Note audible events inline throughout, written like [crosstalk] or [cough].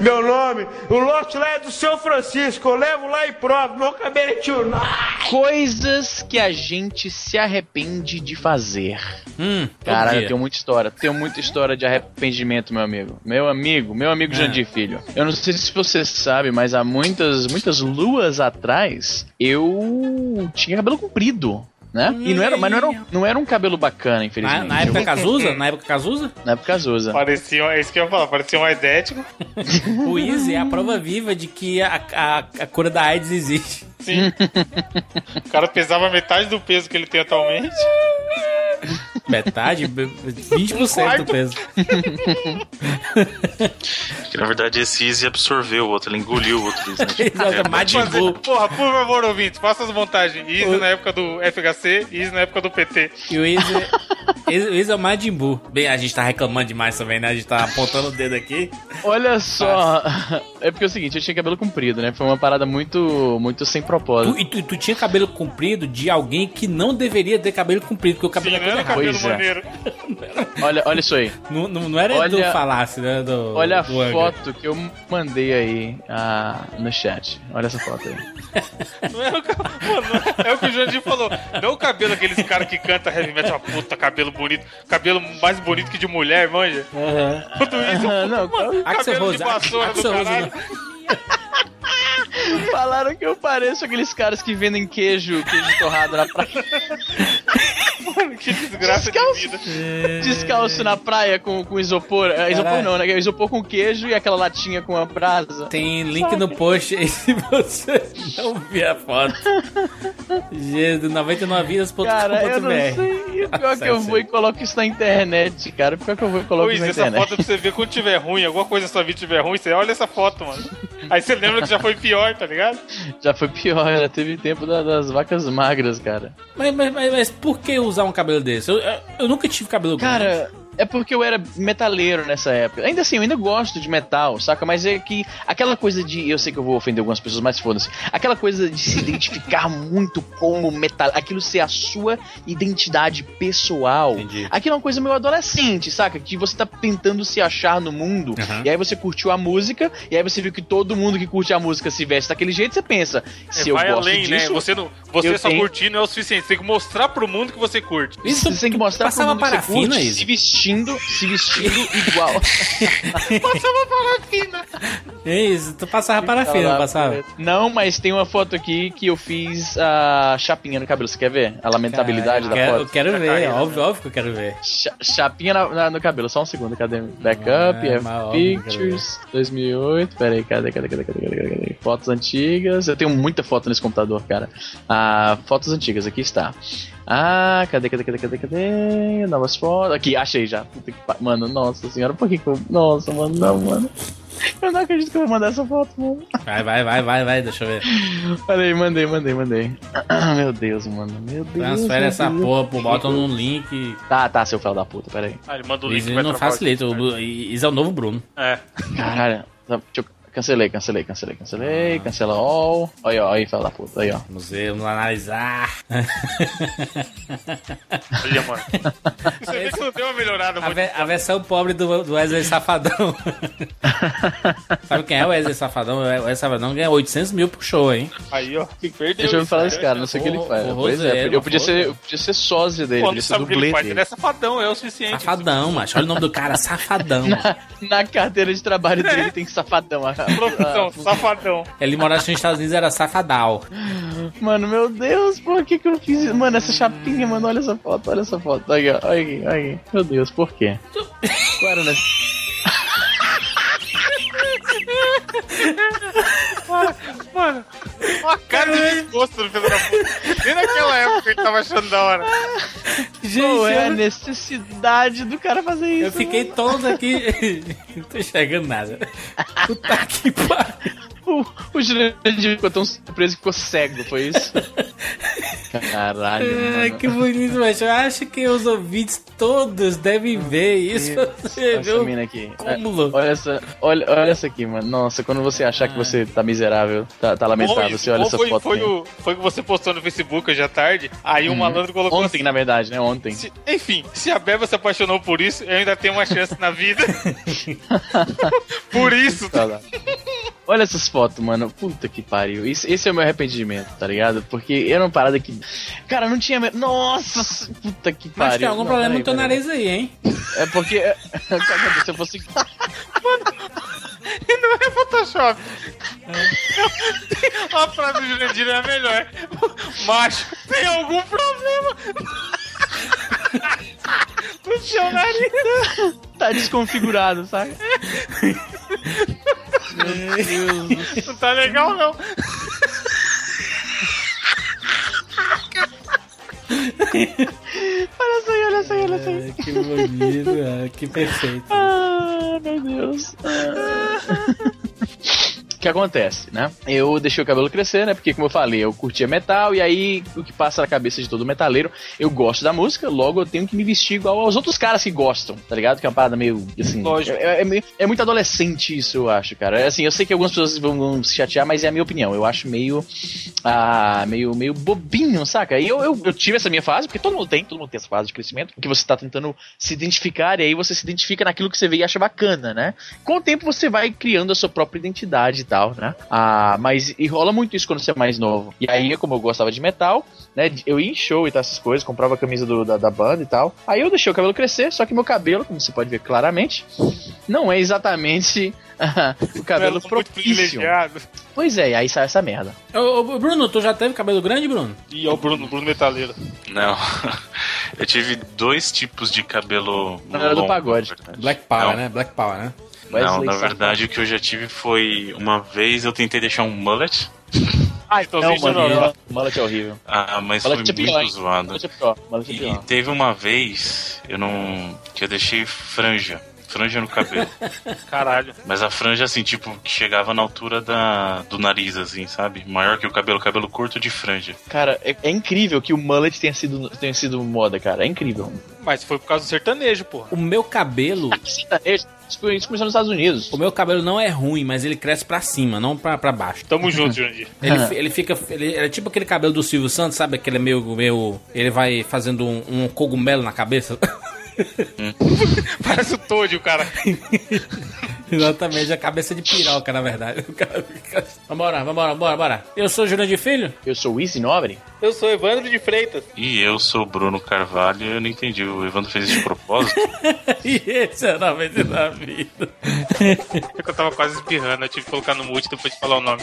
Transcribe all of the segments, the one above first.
Meu nome, o lote lá é do seu Francisco. Eu levo lá e provo. Meu cabelo é tio. Coisas que a gente se arrepende de fazer. Hum, Cara, eu tenho muita história. Tenho muita história de arrependimento, meu amigo. Meu amigo, meu amigo É. Jandir Filho. Eu não sei se você sabe, mas há muitas, muitas luas atrás, eu tinha cabelo comprido. Né? E não era, mas não era, um- não era um cabelo bacana, Na, infelizmente. na época [laughs] Cazuza? Na época Cazuza? Na época Cazuza. Parecia, é isso que eu ia falar, parecia um aidético. [laughs] O Easy é a prova viva de que a, a, a cura da AIDS existe. Sim. o cara pesava metade do peso que ele tem atualmente. Metade, 20% do peso. Que na verdade esse Easy absorveu o outro, ele engoliu o outro. Né? [laughs] Exato, Majin Fazer- Buu. Porra, por favor, ouvintes, faça as montagens. Easy na época do FHC, Easy na época do PT. E o Easy [laughs] é o Majin Buu. Bem, a gente tá reclamando demais também, né? A gente tá apontando o dedo aqui. Olha só. [laughs] É porque é o seguinte, eu tinha cabelo comprido, né? Foi uma parada muito, muito sem propósito. Tu, e tu, tu tinha cabelo comprido de alguém que não deveria ter cabelo comprido, porque o cabelo Sim, é não era errado. cabelo maneiro. [laughs] Olha, olha isso aí. Não, não, não era do Olha- falácio, né? Do, Olha a do Angra. foto que eu mandei aí ah, no chat. Olha essa foto aí. Não é o, não é o que o Jandir falou. Não o cabelo aqueles caras que canta heavy metal, uma puta, cabelo bonito. Cabelo mais bonito que de mulher, manja. Tudo isso. Ah, não, mano, cabelo Rose, de vassoura do Axel Rose, caralho. né? [laughs] Falaram que eu pareço aqueles caras que vendem queijo, queijo torrado na praia. Mano, que desgraça de Descalço. vida. Descalço na praia com, com isopor. É, isopor Caralho. não, né? Isopor com queijo e aquela latinha com a brasa. Tem link no post aí [laughs] se você não vir a foto. Jesus, 99vidas.com.br. Cara, eu não sei. O [laughs] pior que eu vou e coloco isso na internet, cara. O pior que eu vou e coloco Luiz, isso na essa internet. foto é pra você ver quando tiver ruim, alguma coisa na sua vida tiver ruim, você olha essa foto, mano. Aí você lembra que já foi pior, tá ligado? Já foi pior, já teve tempo da- das vacas magras, cara. Mas, mas, mas, mas por que usar um cabelo desse? Eu, eu, eu nunca tive cabelo grande. É porque eu era metaleiro nessa época. Ainda assim, eu ainda gosto de metal, saca? Mas é que aquela coisa de. Eu sei que eu vou ofender algumas pessoas, mas foda-se. Aquela coisa de se identificar [laughs] muito como metal. Aquilo ser a sua identidade pessoal. Entendi. Aquilo é uma coisa meio adolescente, saca? Que você tá tentando se achar no mundo. Uhum. E aí você curtiu a música. E aí você viu que todo mundo que curte a música se veste daquele jeito. Você pensa, se É, eu vai gosto além, né? disso. Você, não, você só tenho- curtir não é o suficiente. Você tem que mostrar pro mundo que você curte. Isso Você tem que mostrar pro passava mundo que você curte, isso. se vestindo, se vestindo igual. [laughs] É isso, tu passava parafina, não passava? Não, mas tem uma foto aqui que eu fiz a chapinha no cabelo. Você quer ver? A lamentabilidade Caralho, da quero- foto. Eu quero ver, caída, óbvio, óbvio que eu quero ver. Cha- chapinha na- na- no cabelo, só um segundo, cadê? Backup, Ah, eu Pictures, 2008. Pera aí, cadê, cadê, cadê, cadê, cadê, cadê, cadê? Fotos antigas. Eu tenho muita foto nesse computador, cara. Ah, fotos antigas, aqui está. Ah, cadê, cadê, cadê, cadê, cadê? Novas fotos. Aqui, achei já. Mano, nossa senhora, por que que eu. Nossa, mano, não, mano. Eu não acredito que eu vou mandar essa foto, mano. Vai, vai, vai, vai, vai, deixa eu ver. Peraí, mandei, mandei, mandei. Meu Deus, mano. Meu Deus. Transfere meu essa Deus. porra, pô, bota num link. Tá, tá, seu filho da puta, peraí. Ah, ele manda o link Isso não facilita, o- isso é o novo Bruno. É. Caralho. Deixa eu... Cancelei, cancelei, cancelei, cancelei. Cancela all. Aí, ó, aí, filho da puta. Aí, ó. Vamos ver, vamos analisar. [laughs] Olha, mano. Você vê que não deu uma melhorada A, ve- a versão pobre do, do Wesley Safadão. [laughs] Sabe quem é o Wesley Safadão? O Wesley Safadão ganha 800 mil pro show, hein? Aí, ó. Perdeu. Deixa eu me falar isso, desse cara, não sei o que ele faz. ô, Pois é, eu podia ser, eu podia ser sósia dele, Pô, podia ser o que dublê faz. Ele dele. é safadão, é o suficiente. Safadão, macho. Olha o nome do cara, Safadão. [laughs] Na, na carteira de trabalho dele tem safadão. a- Profissão, a- safadão. Ele morava nos Estados Unidos, era Safadal. Mano, meu Deus, por que que eu fiz isso? Mano, essa chapinha, mano, olha essa foto, olha essa foto. Olha aqui, olha aqui, olha aqui. Meu Deus, por quê? Qual era, né? Mano, uma cara de desgosto do filho da puta. Nem naquela época ele tava achando da hora. Gente, Qual é a necessidade do cara fazer isso? eu fiquei tonto aqui. [laughs] Não tô enxergando nada. Puta que pariu. O, o Jurandir ficou tão surpreso que ficou cego, foi isso? [laughs] Caralho. Ai, mano. que bonito, mas eu acho que os ouvintes todos devem ver isso. [laughs] Você Olha vê essa o mina aqui. cúmulo. Olha essa, olha, olha essa aqui, mano. Nossa, quando você achar que você tá miserável, tá, tá lamentável, Ou você olha essa foi, foto. foi, aqui. o, foi o que você postou no Facebook hoje à tarde. Aí um malandro colocou Ontem, na verdade, né? Ontem. Se- enfim, se a Beba se apaixonou por isso, eu ainda tenho uma chance na vida. [laughs] por isso. Tá lá. Olha essas fotos, mano. Puta que pariu. Isso, esse é o meu arrependimento, tá ligado? Porque era uma parada que. Cara, não tinha. Nossa! Puta que pariu. Mas tem algum Não, problema no teu nariz aí, hein? É porque. [laughs] Cara, se eu fosse. [laughs] [laughs] E não é Photoshop. A frase do Jurandir é a melhor. Macho, tem algum problema? No seu nariz. Tá desconfigurado, sabe? Não tá legal, não. Olha só aí, olha só aí, olha só aí. Ah, que bonito, ah, que perfeito. Ah, meu Deus. Ah. O que acontece, né? Eu deixei o cabelo crescer, né? Porque, como eu falei, eu curtia metal, e aí o que passa na cabeça de todo metaleiro, eu gosto da música, logo eu tenho que me vestir igual aos outros caras que gostam, tá ligado? Que é uma parada meio, assim... Lógico. É, é meio- é muito adolescente isso, eu acho, cara. É Assim, eu sei que algumas pessoas vão, se chatear, mas é a minha opinião. Eu acho meio... Ah, meio, meio bobinho, saca? E eu, eu, eu tive essa minha fase, porque todo mundo tem, todo mundo tem essa fase de crescimento, que você tá tentando se identificar, e aí você se identifica naquilo que você vê e acha bacana, né? Com o tempo você vai criando a sua própria identidade tal, né? Ah, mas e rola muito isso quando você é mais novo. E aí, como eu gostava de metal, né? Eu ia em show e tal, essas coisas, comprava a camisa do- da, da banda e tal. Aí eu deixei o cabelo crescer, só que meu cabelo, como você pode ver claramente, não é exatamente [laughs] o cabelo propício. Pois é, e aí sai essa merda. Ô, ô, Bruno, tu já teve cabelo grande, Bruno? E é o Bruno, Bruno Metaleiro. Não. [laughs] Eu tive dois tipos de cabelo. Não, era do longo, pagode. Black Power, Não. né? Black Power, né? Não, Wesley na Safadão. verdade o que eu já tive foi. Uma vez eu tentei deixar um mullet, [laughs] Ah, então Não, mano, eu mullet- é horrível. ah, mas foi Mullet é muito pior, hein? zoado. Mullet é pior, mullet é E pior. teve uma vez eu não. que eu deixei franja. Franja no cabelo. [laughs] Caralho. Mas a franja, assim, tipo, que chegava na altura da, do nariz, assim, sabe? Maior que o cabelo, cabelo curto de franja. Cara, é, é incrível que o mullet tenha sido, tenha sido moda, cara. É incrível. Mas foi por causa do sertanejo, porra. O meu cabelo. Sertanejo, Isso isso começou nos Estados Unidos. O meu cabelo não é ruim, mas ele cresce pra cima, não pra, pra baixo. Tamo junto, Jurandir. [laughs] Ele, fi- ele fica. Ele, é tipo aquele cabelo do Silvio Santos, sabe? Aquele meio. meio ele vai fazendo um, um cogumelo na cabeça. [laughs] [laughs] Parece o Toad, o cara. [laughs] Exatamente, a cabeça de piroca, na verdade. Cara fica- Vambora, vambora, vambora, bora. Eu sou o Jurandir Filho? Eu sou o Easy Nobre. Eu sou Evandro de Freitas. E eu sou o Bruno Carvalho e eu não entendi. O Evandro fez isso de propósito? [laughs] e esse é o nome da vida. É que eu tava quase espirrando, eu tive que colocar no mute depois de falar o nome.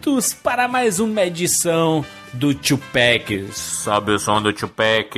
Juntos para mais uma edição do Tupac. Sabe o som do Tupac?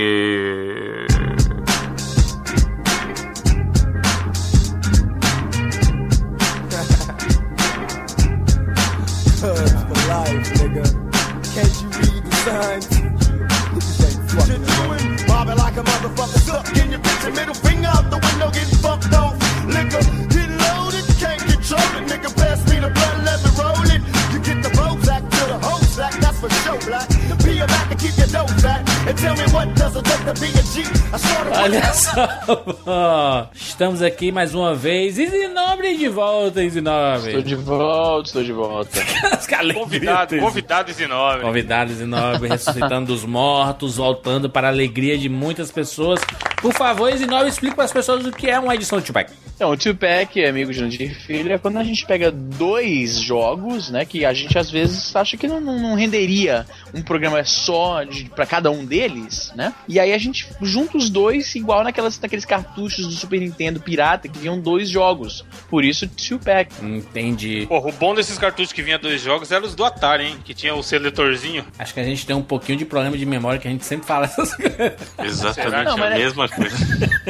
Olha [laughs] só, Estamos aqui mais uma vez. Isinobre de volta, Isinobre. Estou de volta, estou de volta. [laughs] Os Convidado, convidado Isinobre. Convidados Isinobre ressuscitando dos mortos, voltando para a alegria de muitas pessoas. Por favor, Isinobre, explique para as pessoas o que é uma edição de Tupac. Então, o Two-Pack, amigo de Jandir Filho, é quando a gente pega dois jogos, né, que a gente às vezes acha que não, não- não renderia um programa só pra cada um deles, né? E aí a gente junta os dois igual naquelas, naqueles cartuchos do Super Nintendo pirata que vinham dois jogos. Por isso, Two-Pack. Entendi. Porra, o bom desses cartuchos que vinha dois jogos eram os do Atari, hein? Que tinha o seletorzinho. Acho que a gente tem um pouquinho de problema de memória que a gente sempre fala essas coisas. Exatamente Não, mas a é- mesma coisa.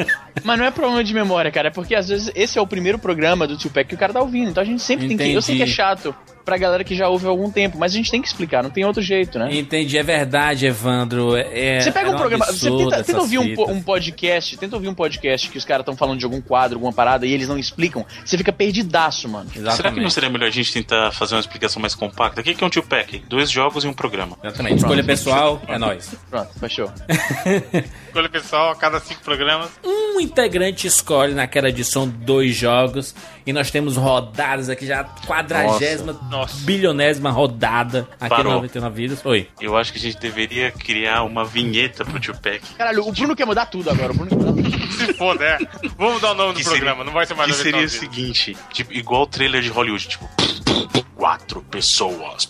[laughs] Mas não é problema de memória, cara, é porque às vezes esse é o primeiro programa do Two-Pack que o cara tá ouvindo. Então a gente sempre tem que. Eu sei que é Entendi. chato pra galera que já ouve há algum tempo, mas a gente tem que explicar, não tem outro jeito, né? Entendi, é verdade, Evandro. É, Você pega era um programa, você tenta, tenta ouvir um, um podcast, tenta ouvir um podcast que os caras estão falando de algum quadro, alguma parada e eles não explicam, você fica perdidaço, mano. Será que não Exatamente. seria melhor a gente tentar fazer uma explicação mais compacta? O que que é um two pack? Dois jogos e um programa. Exatamente. Escolha pessoal, é nóis. Pronto, fechou. [laughs] Escolha pessoal, a cada cinco programas. Um integrante escolhe naquela edição dois jogos e nós temos rodadas aqui já, quadragésima, bilionésima rodada aqui Parou. no 99 Vidas. Oi. Eu acho que a gente deveria criar uma vinheta pro two pack. Caralho, o Bruno quer mudar tudo agora, o Bruno quer mudar tudo. [laughs] Se foda, é. Vamos dar o nome do Que programa, seria- não vai ser mais Que seria o 99 vidas. seguinte, tipo, igual o trailer de Hollywood, tipo, [laughs] quatro pessoas,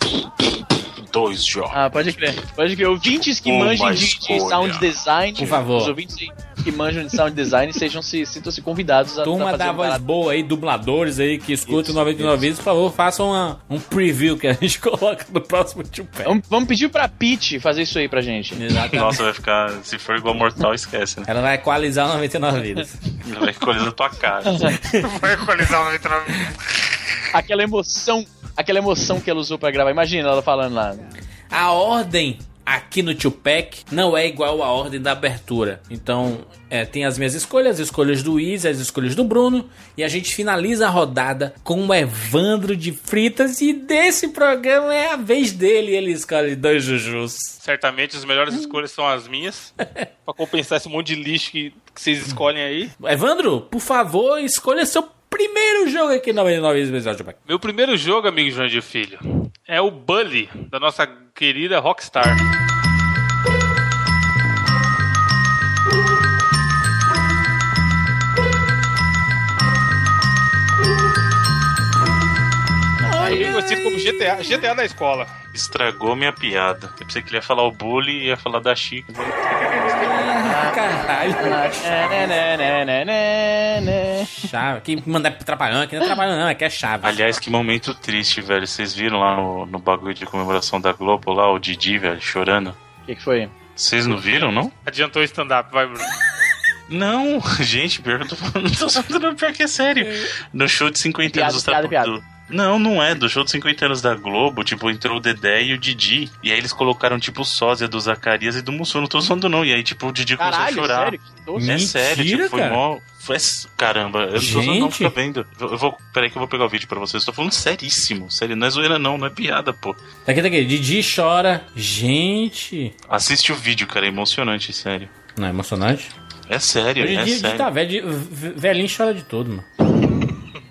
dois jogos. Ah, pode crer. Pode crer. Ouvintes que Uma manjem de, de sound design. Por favor. Os ouvintes que manjam de sound design sejam se sintam-se convidados a Turma da voz parada. boa aí, dubladores aí que escutam Isso, 99 Vidas, por favor, façam uma- um preview que a gente [laughs] coloca no próximo Tio Pé. Vamos, vamos pedir pra Pete fazer isso aí pra gente. Exatamente. Nossa, vai ficar. Se for igual Mortal, esquece, né? Ela vai equalizar 99 Vidas. Vai colher na tua cara. [laughs] Vai equalizar o 99 vidas. Aquela emoção, aquela emoção que ela usou pra gravar. Imagina ela falando lá. A ordem aqui no Tupac não é igual à ordem da abertura. Então, é, tem as minhas escolhas, as escolhas do Izzy, as escolhas do Bruno. E a gente finaliza a rodada com o Evandro de Fritas. E desse programa é a vez dele. Ele escolhe dois Jujus. Certamente as melhores escolhas são as minhas. [laughs] pra compensar esse monte de lixo que, que vocês escolhem aí. Evandro, por favor, escolha seu primeiro jogo aqui no 99 vezes especial Tupac. Meu primeiro jogo, amigo João de Filho, é o Bully, da nossa querida Rockstar. Conhecido como GTA, GTA da escola. Estragou minha piada. Eu pensei que ele ia falar o bully e ia falar da Chica. Caralho. Chave. Quem mandar trapalhão aqui não é trapalhão, não. Aqui é chave. Aliás, que momento triste, velho. Vocês viram lá no, no bagulho de comemoração da Globo, lá, o Didi, velho, chorando? O que, que foi? Vocês não viram, não? Adiantou o stand-up, vai, Bruno. [laughs] Não, [laughs] gente, pior que eu tô falando, não tô falando pior que é sério. [laughs] No show de 50 Piada, anos piada, do, piada. Não, não é. Do show de 50 anos da Globo, tipo, entrou o Dedé e o Didi. E aí eles colocaram, tipo, o sósia do Zacarias e do Mussum. Não tô zoando, não. E aí, tipo, o Didi Caralho, começou a chorar. sério? Que tosco. É Mentira, sério, tipo, foi cara. mó. Foi... Caramba, eu não tô zoando, não, Gente. fica vendo. Eu vou. Peraí que eu vou pegar o vídeo pra vocês. Eu tô falando seríssimo. Sério, não é zoeira, não, não é piada, pô. Tá aqui, tá aqui. Didi chora. Gente. Assiste o vídeo, cara, é emocionante, sério. Não é emocionante? É sério, Hoje é dia, Didi sério. tá velho. Velhinho chora de tudo, mano.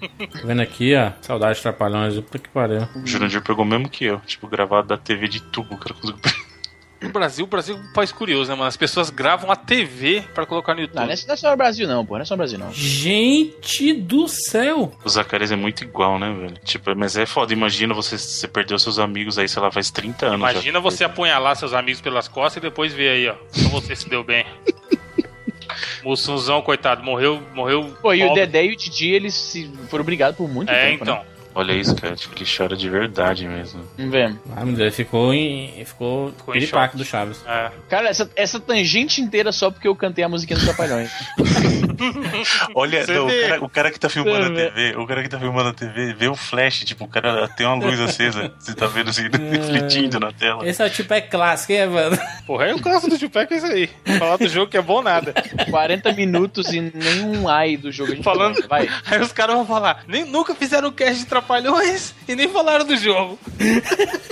Tô vendo aqui, ó. Saudade de trapalhões. Puta que pariu. O Jurandir pegou mesmo que eu, tipo, gravado da TV de tubo, o cara conseguiu. No Brasil, o Brasil é um país curioso, né, mano? As pessoas gravam a TV pra colocar no YouTube. Não, não é só o Brasil, não, pô. Não é só o Brasil, não. Gente do céu. O Zacarias é muito igual, né, velho? Tipo, mas é foda. Imagina você, você perdeu seus amigos aí, sei lá, faz 30 anos Imagina você apunhalar seus amigos pelas costas e depois ver aí, ó. Só você se deu bem. [laughs] Mussunzão, coitado, morreu, morreu. Pô, e o. Dedé e o Didi, eles se foram brigados por muito É, tempo, então. né? Olha isso, cara. Tipo, ele chora de verdade mesmo. Vamos ver. Ah, meu Deus, ele ficou em. Ficou, Ficou em piripaque choque. do Chaves. É. Cara, essa, essa tangente inteira só porque eu cantei a musiquinha dos Trapalhões. [laughs] Olha, não, o, vê. cara, o cara que tá filmando a Você vê. TV, o cara que tá filmando a TV, vê o flash, tipo, o cara tem uma luz acesa. [laughs] Você tá vendo assim, refletindo na tela. Esse é o tipo é clássico, hein, Evandro? Porra, aí o clássico do Tupac é isso aí. Falar do jogo que é bom nada. 40 minutos e nenhum ai do jogo a gente Falando-. Vai. [laughs] Aí os caras vão falar, nem, nunca fizeram um cast de Trapalhões e nem falaram do jogo. [laughs]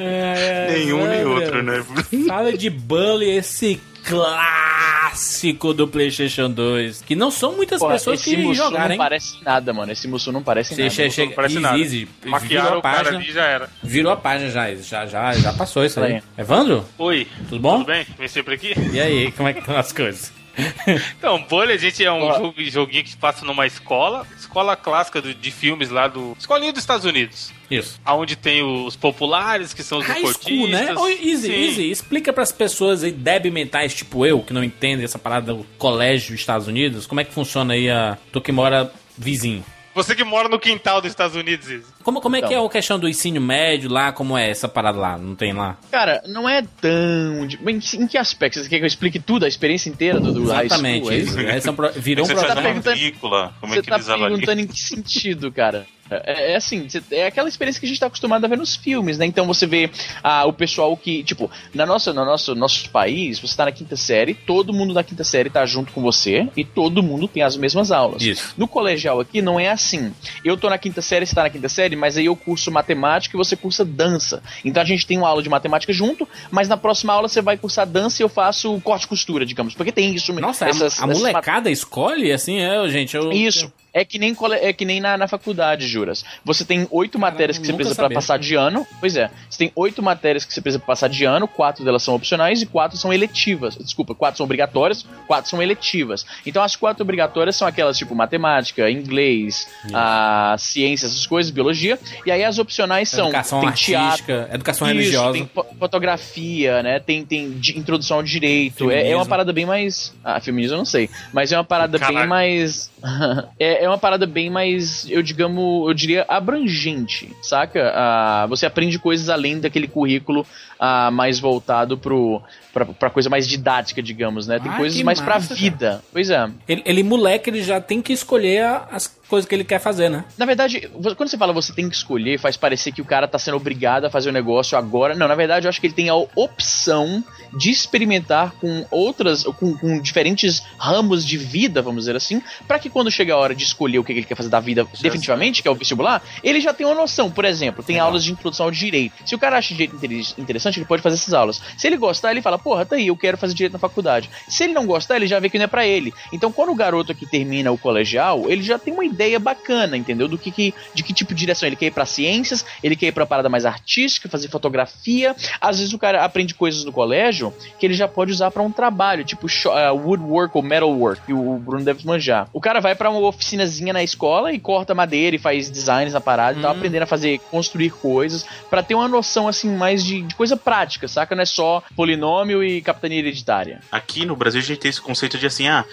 É, Nenhum nem outro. né? Fala de Bully, esse clássico do PlayStation 2. Que não são muitas Porra, pessoas esse que Musou jogaram, não hein? parece nada, mano. Esse Musou não parece nada. che- chega, Não parece easy, nada. easy, Maquiaram virou a o cara página. e já era. Virou a página já, já, já, já passou isso aí. Aí. Evandro, Oi, tudo bom? tudo bem? Vem sempre aqui? E aí, como é que estão as coisas? Então, Bully, gente, é um jogo- joguinho que se passa numa escola, escola clássica do- de filmes lá do. Escolinha dos Estados Unidos. Isso. Onde tem os populares, que são os High school, né? Ô, Easy, Sim. Easy, explica pras pessoas aí, débil mentais tipo eu, que não entendem essa parada do colégio dos Estados Unidos, como é que funciona aí a... Tu que mora vizinho. Você que mora no quintal dos Estados Unidos, Izzy. Como, como é que é Então. a questão do ensino médio lá? Como é essa parada lá? Não tem lá? Cara, não é tão. de- Em, em que aspecto? Você quer que eu explique tudo, a experiência inteira do, do high Exatamente. school? é isso. Essa é um pro- virou um Você tá faz programa. uma perguntando- Você é que tá perguntando em que sentido, cara? É, é assim, é aquela experiência que a gente tá acostumado a ver nos filmes, né? Então você vê ah, o pessoal que, tipo, na nossa, no nosso, nosso país, você tá na quinta série, todo mundo da quinta série tá junto com você e todo mundo tem as mesmas aulas. Isso. No colegial aqui não é assim. Eu tô na quinta série, você tá na quinta série, mas aí eu curso matemática e você cursa dança. Então a gente tem uma aula de matemática junto, mas na próxima aula você vai cursar dança e eu faço corte e costura, digamos. Porque tem isso. Nossa, a- essas- a, essas molecada escolhe assim, é, gente. Eu, isso. É que nem, é que nem na, na faculdade, juras. Você tem oito matérias que você precisa pra sabia. passar de ano. Pois é. Você tem oito matérias que você precisa pra passar de ano, quatro delas são opcionais e quatro são eletivas. Desculpa, quatro são obrigatórias, quatro são eletivas. Então as quatro obrigatórias são aquelas tipo matemática, inglês, a ciências, essas coisas, biologia. E aí as opcionais são Educação tem artística, teatro, educação isso, religiosa. tem fo- fotografia, né? Tem, tem de- introdução ao direito. É, é uma parada bem mais. Ah, feminismo eu não sei. Mas é uma parada bem Caralho. mais. [laughs] é, é uma parada bem mais, eu digamos, eu diria abrangente, saca? Ah, você aprende coisas além daquele currículo ah, mais voltado pro, pra, pra coisa mais didática, digamos, né? Tem Ah, coisas mais pra massa, vida. Pois é. Ele, ele, moleque, ele já tem que escolher as coisas que ele quer fazer, né? Na verdade, quando você fala você tem que escolher, faz parecer que o cara tá sendo obrigado a fazer o negócio agora. Não, na verdade, eu acho que ele tem a opção de experimentar com outras, com, com diferentes ramos de vida, vamos dizer assim, pra que quando chega a hora de escolher o que ele quer fazer da vida definitivamente, que é o vestibular, ele já tem uma noção. Por exemplo, tem aulas de introdução ao direito. Se o cara acha direito inter- interessante, ele pode fazer essas aulas. Se ele gostar, ele fala, porra, tá aí, eu quero fazer direito na faculdade. Se ele não gostar, ele já vê que não é pra ele. Então, quando o garoto aqui termina o colegial, ele já tem uma ideia bacana, entendeu? Do que, que de que tipo de direção ele quer ir pra ciências, ele quer ir pra parada mais artística, fazer fotografia. Às vezes o cara aprende coisas no colégio que ele já pode usar pra um trabalho, tipo uh, woodwork ou metalwork, que o Bruno deve manjar. O cara vai pra uma oficinazinha na escola e corta madeira e faz designs na parada e tá aprendendo a fazer, construir coisas, pra ter uma noção assim mais de, de coisa prática, saca? Não é só polinômio e capitania hereditária. Aqui no Brasil a gente tem esse conceito de assim, ah,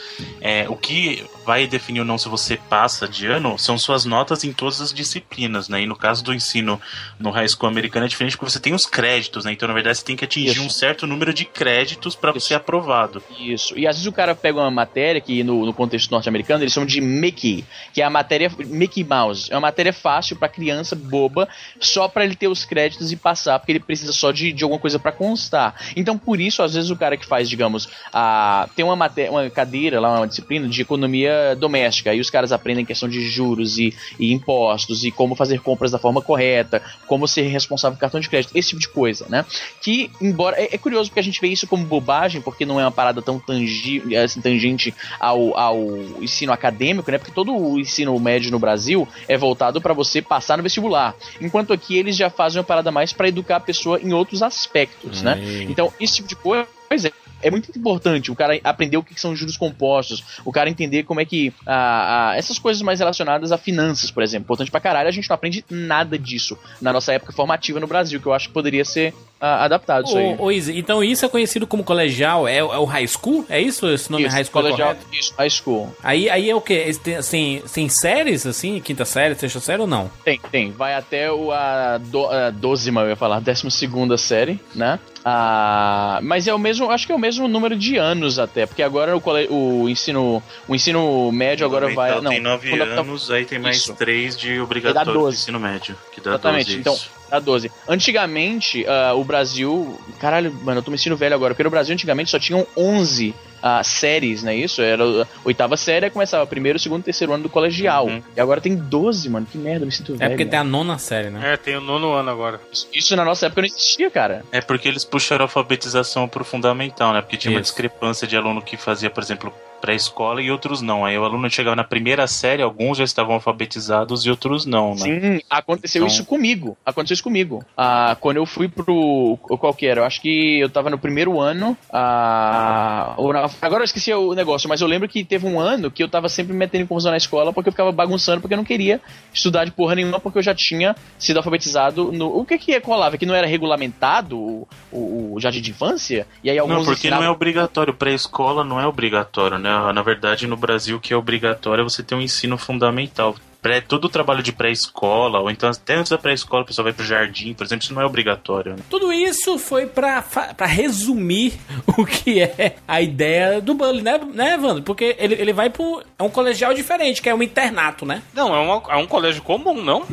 é, o que vai definir ou não se você passa de ano são suas notas em todas as disciplinas, né? E no caso do ensino no high school americano é diferente porque você tem os créditos, né? Então, na verdade, você tem que atingir Isso. um certo número de créditos para ser aprovado. Isso. E às vezes o cara pega uma matéria que no, no contexto norte-americano eles chamam de Mickey, que é a matéria Mickey Mouse. É uma matéria fácil pra criança boba, só pra ele ter os créditos e passar, porque ele precisa só de, de alguma coisa pra constar. Então por isso, às vezes o cara que faz, digamos, a tem uma matéria, uma cadeira lá, uma disciplina de economia doméstica, aí os caras aprendem questão de juros e, e impostos e como fazer compras da forma correta, como ser responsável por cartão de crédito, esse tipo de coisa, né? Que embora é, é curioso porque a gente vê isso como bobagem, porque não é uma parada tão tangi, assim, tangente ao, ao ensino acadêmico, né? Porque todo o ensino médio no Brasil é voltado para você passar no vestibular, enquanto aqui eles já fazem uma parada mais para educar a pessoa em outros aspectos, né? Então, esse tipo de coisa é muito importante o cara aprender o que são juros compostos, o cara entender como é que ah, ah, essas coisas mais relacionadas a finanças, por exemplo, importante pra caralho, a gente não aprende nada disso na nossa época formativa no Brasil, que eu acho que poderia ser adaptado isso aí. Ô, ô, Izzy, então isso é conhecido como colegial? É, é o high school? É isso? Esse nome é Isso, high school? colegial, correto? isso, high school. Aí, aí é o quê? Esse Tem, assim, tem séries, assim? Quinta série, sexta série ou não? Tem, tem. Vai até o a, do, a dozima, eu ia falar, décima segunda série, né? Ah, mas é o mesmo, acho que é o mesmo número de anos até, porque agora o, cole, o ensino, o ensino médio agora vai, não, tem nove anos, aí tem mais Isso. três de obrigatório 12. ensino médio, que dá Exatamente, 12, então, isso. Dá 12. Antigamente, ah, o Brasil. Caralho, mano, eu tô me sentindo velho agora, porque no Brasil antigamente só tinham 11 ah, séries, não é isso? Era a oitava série, começava primeiro, segundo, terceiro ano do colegial. Uhum. E agora tem 12, mano. Que merda, eu me sinto É velho. porque tem a nona série, né? É, tem o nono ano agora. Isso- Isso na nossa época não existia, cara. É porque eles puxaram a alfabetização pro fundamental, né? Porque tinha uma Isso. discrepância de aluno que fazia, por exemplo, pré-escola e outros não. Aí o aluno chegava na primeira série, alguns já estavam alfabetizados e outros não, né? Sim, aconteceu Então- isso comigo. Aconteceu isso comigo. Ah, quando eu fui pro. Qual que era? Eu acho que eu tava no primeiro ano. Ah, agora eu esqueci o negócio, mas eu lembro que teve um ano que eu tava sempre me metendo em confusão na escola porque eu ficava bagunçando, porque eu não queria estudar de porra nenhuma, porque eu já tinha sido alfabetizado no. O que que colava? Que não era regulamentado o, o, o jardim de infância? E aí alguns Não, porque não é ensinavam- obrigatório. Pré-escola não é obrigatório, né? Na verdade, no Brasil, o que é obrigatório é você ter um ensino fundamental. Pré, todo o trabalho de pré-escola, ou então até antes da pré-escola, a pessoa vai pro jardim, por exemplo, isso não é obrigatório. Né? Tudo isso foi pra resumir [laughs] o que é a ideia do Bully, né, né Evandro? Porque ele, ele vai pro. É um colegial diferente, que é um internato, né? Não, é, uma- é um colégio comum, não?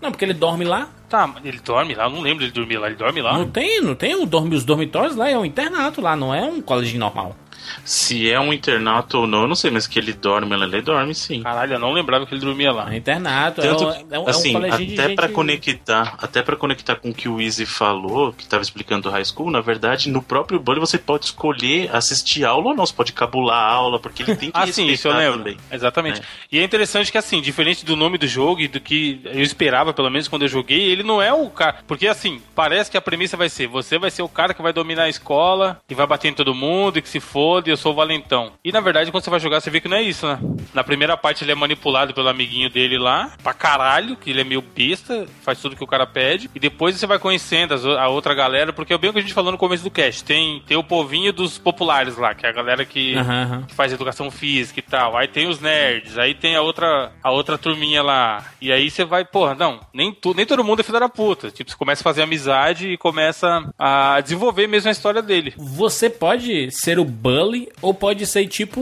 Não, porque ele dorme lá. Tá, mas ele dorme lá, eu não lembro ele dormir lá, ele dorme lá. Não tem, não tem o dorme, os dormitórios lá, é um internato lá, não é um colégio normal. Se é um internato ou não, eu não sei, mas que ele dorme, ele dorme sim. Caralho, eu não lembrava que ele dormia lá. É um internato, Tanto, é, um, é, um, assim, é de até gente... pra conectar, até para conectar com o que o Easy falou, que tava explicando do high school, na verdade, no próprio Bully você pode escolher assistir aula ou não, você pode cabular a aula, porque ele tem que [laughs] Ah, sim, isso eu lembro. também. Exatamente. É. E é interessante que, assim, diferente do nome do jogo e do que eu esperava, pelo menos quando eu joguei, ele não é o cara. Porque, assim, parece que a premissa vai ser: você vai ser o cara que vai dominar a escola e vai bater em todo mundo e que se foda eu sou o valentão. E na verdade, quando você vai jogar, você vê que não é isso, né? Na primeira parte, ele é manipulado pelo amiguinho dele lá, pra caralho, que ele é meio besta, faz tudo que o cara pede. E depois você vai conhecendo a outra galera, porque é bem o que a gente falou no começo do cast: tem, tem o povinho dos populares lá, que é a galera que aham. que faz educação física e tal. Aí tem os nerds, aí tem a outra, a outra turminha lá. E aí você vai, porra, não, nem, tu, nem todo mundo é filho da puta. Tipo, você começa a fazer amizade e começa a desenvolver mesmo a história dele. Você pode ser o Bully ou pode ser tipo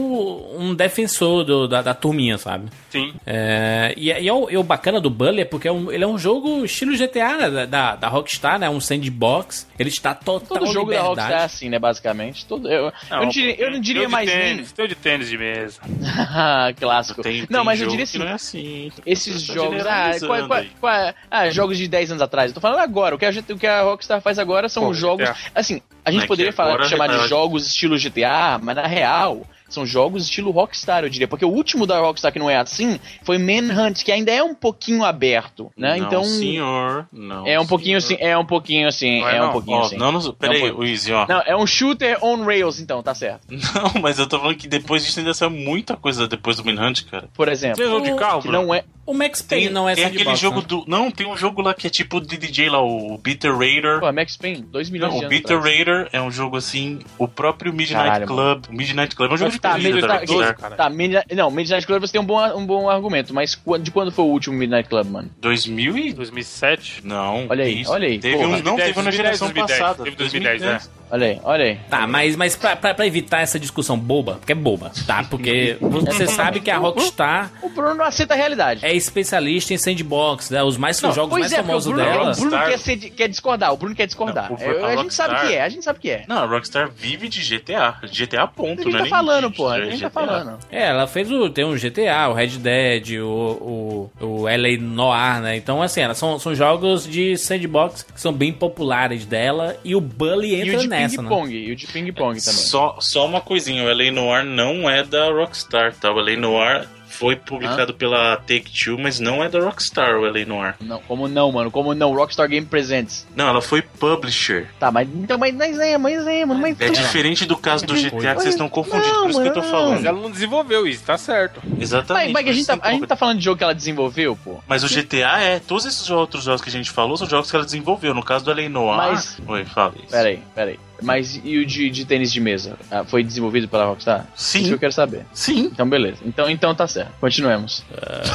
um defensor do- da, da turminha, sabe? Sim. É, e, e, o, e o bacana do Bully é porque é um- ele é um jogo estilo GTA, né? Da, da, da Rockstar, né? Um sandbox. Ele está total Todo jogo da liberdade. Rockstar é assim, né, basicamente. Todo, eu, eu não diria, eu não diria mais tênis, Tem o de tênis de mesa. nem... [laughs] Clássico. Tem, não, tem mas eu diria assim, não é assim. esses Você tá jogos. Ah, qual- qual- aí. qual- ah, jogos de 10 anos atrás. Eu tô falando agora. O que a, gente- o que a Rockstar faz agora são Pô, jogos. GTA. Assim, a gente Mas poderia falar, agora chamar de é- jogos estilo GTA, mas na real. São jogos estilo Rockstar, eu diria. Porque o último da Rockstar que não é assim foi Manhunt, que ainda é um pouquinho aberto, né? Não, então. senhor, não. É um pouquinho assim, é um pouquinho assim, Não é é um não. pouquinho Ó, assim. não, não, peraí, o Easy, ó. Não, é um shooter on rails, então, tá certo. [laughs] Não, mas eu tô falando que depois disso ainda saiu muita coisa depois do Manhunt, cara. Por exemplo. Você de carro, Que não é. O Max Payne Tem, não é tem aquele jogo né? do. Não, tem um jogo lá que é tipo de DJ lá, o Bitter Raider. Pô, Max Payne, 2 milhões Não, de o Bitter atrás. Raider é um jogo assim, o próprio Midnight Caralho, Club. O Midnight Club é um jogo de Tá, corrida da tá, Rockstar. cara. Tá, Midnight, não, Midnight Club você tem um bom, um bom argumento, mas de quando foi o último Midnight Club, mano? 2000 e... 2007. Não, Olha aí, isso. olha aí, Teve porra. um, não, 2010, teve na 2010, geração 2010, passada. teve 2010, né? Olha aí, olha aí. Tá, mas, mas pra, pra, pra evitar essa discussão boba, porque é boba, tá? Porque você sabe que a Rockstar O Bruno não aceita a realidade. é especialista em sandbox, né? Os mais Não, jogos mais é, o famosos Bruno, dela. o Bruno quer, ser, quer discordar, o Bruno quer discordar. Não, o- É, a a, gente sabe Rockstar- que é, a gente sabe que é. Não, a Rockstar vive de GTA. GTA ponto, A gente né? tá Nem falando, porra, a gente tá falando. É, ela fez o. Tem o GTA, o Red Dead, o, o, o LA Noir, né? Então, assim, elas são, são jogos de sandbox que são bem populares dela e o Bully E entra o de nessa, né? ping-pong, e o de ping-pong também. Só, só uma coisinha, o LA Noir não é da Rockstar, tá? O LA Noir foi publicado pela Take-Two, mas não é da Rockstar, o LA Noir. Não, como não, mano? Como não? Rockstar Game Presents. Não, ela foi publisher. Tá, mas então, mas, mas é, mas é, mano. Mas, É diferente do caso do GTA que vocês estão confundindo, Não, por isso que eu tô não. falando. Mas ela não desenvolveu isso, tá certo. Exatamente. Mas, mas a, gente tá, a gente tá falando de jogo que ela desenvolveu, pô. Mas o GTA é, todos esses outros jogos que a gente falou são jogos que ela desenvolveu. No caso do LA Noir. Mas- Oi, fala isso. Pera aí, pera aí. Mas e o de, de tênis de mesa? Ah, foi desenvolvido pela Rockstar? Sim. Isso que eu quero saber. Sim, Então, beleza. Então, então tá certo. Continuemos.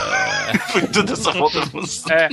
[laughs] foi tudo essa volta É,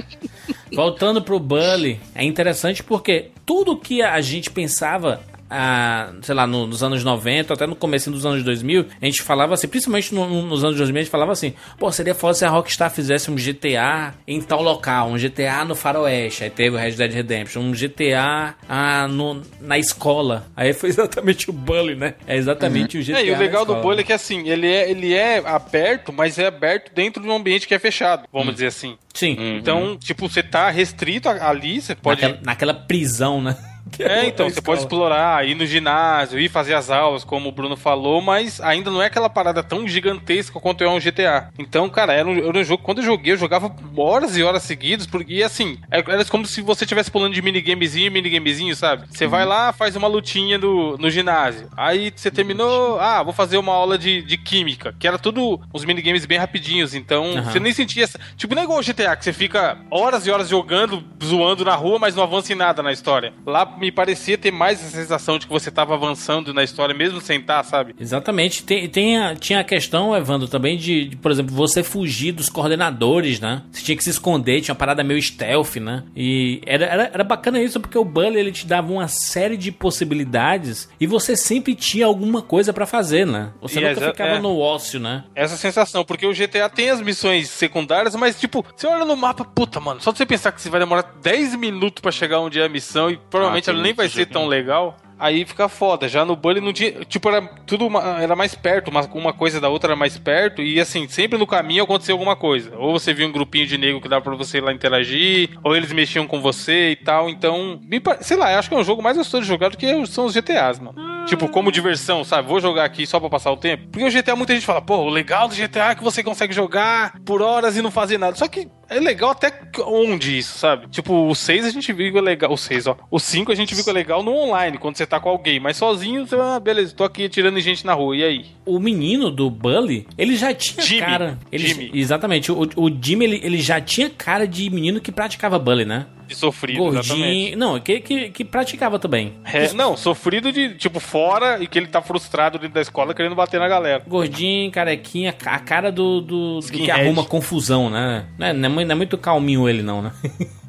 Voltando pro Bully, é interessante porque tudo que a gente pensava ah, sei lá, no- nos anos 90, até no começo dos anos 2000, a gente falava assim, principalmente no- no- nos anos 2000, a gente falava assim, pô, seria foda se a Rockstar fizesse um GTA em tal local, um GTA no faroeste, aí teve o Red Dead Redemption, um GTA ah, no, na escola, aí foi exatamente o Bully, né? É exatamente o GTA É, e o na legal do. Bully é que assim, ele é, ele é aberto, mas é aberto dentro de um ambiente que é fechado, vamos dizer assim. Sim, Então, tipo, você tá restrito ali, você pode. naquela, naquela prisão, né? [laughs] É, então, você pode explorar, ir no ginásio, ir fazer as aulas, como o Bruno falou, mas ainda não é aquela parada tão gigantesca quanto é um GTA. Então, cara, era um, era um jogo. Quando eu joguei, eu jogava horas e horas seguidas, porque e assim, era como se você estivesse pulando de minigamezinho em minigamezinho, sabe? Você vai lá, faz uma lutinha no, no ginásio. Aí você terminou, ah, vou fazer uma aula de, de química, que era tudo uns minigames bem rapidinhos, então Aham. você nem sentia essa. Tipo, não é igual o GTA, que você fica horas e horas jogando, zoando na rua, mas não avança em nada na história. Lá me parecia ter mais essa sensação de que você tava avançando na história, mesmo sem estar, sabe? Exatamente. Tem, tem a- tinha a questão, Evandro, também de, de, por exemplo, você fugir dos coordenadores, né? Você tinha que se esconder, tinha uma parada meio stealth, né? E era, era, era bacana isso porque o Bully ele te dava uma série de possibilidades e você sempre tinha alguma coisa pra fazer, né? Você E nunca ficava é. no ócio, né? Essa sensação, porque o GTA tem as missões secundárias, mas tipo, você olha no mapa, puta, mano, só de você pensar que você vai demorar 10 minutos pra chegar onde é a missão e provavelmente Nem vai ser tão legal. Aí fica foda. Já no Bully não tinha. Tipo, era tudo uma- era mais perto, uma, uma coisa da outra era mais perto. E assim, sempre no caminho acontecia alguma coisa. Ou você via um grupinho de negro que dava pra você ir lá interagir, ou eles mexiam com você e tal. Então, sei lá, eu acho que é um jogo mais gostoso de jogar do que são os GTAs, mano. Tipo, como diversão, sabe? Vou jogar aqui só pra passar o tempo. Porque o GTA, muita gente fala, pô, o legal do GTA é que você consegue jogar por horas e não fazer nada. Só que é legal até onde isso, sabe? Tipo, o 6 a gente viu que é legal. O 6, ó. O 5 a gente viu que é legal no online, quando você tá com alguém. Mas sozinho, você, ah, beleza, tô aqui atirando gente na rua. E aí? O menino do Bully, ele já tinha Jimmy. cara. Ele, Jimmy. Exatamente. O, o Jimmy, ele, ele já tinha cara de menino que praticava Bully, né? De sofrido, exatamente. Gordinho. Não, que, que, que praticava também. É, não, sofrido de, tipo, fora e que ele tá frustrado dentro da escola querendo bater na galera. Gordinho, carequinha, ca- a cara do, do, do que arruma confusão, né? Não é, não é não é muito calminho ele, não, né?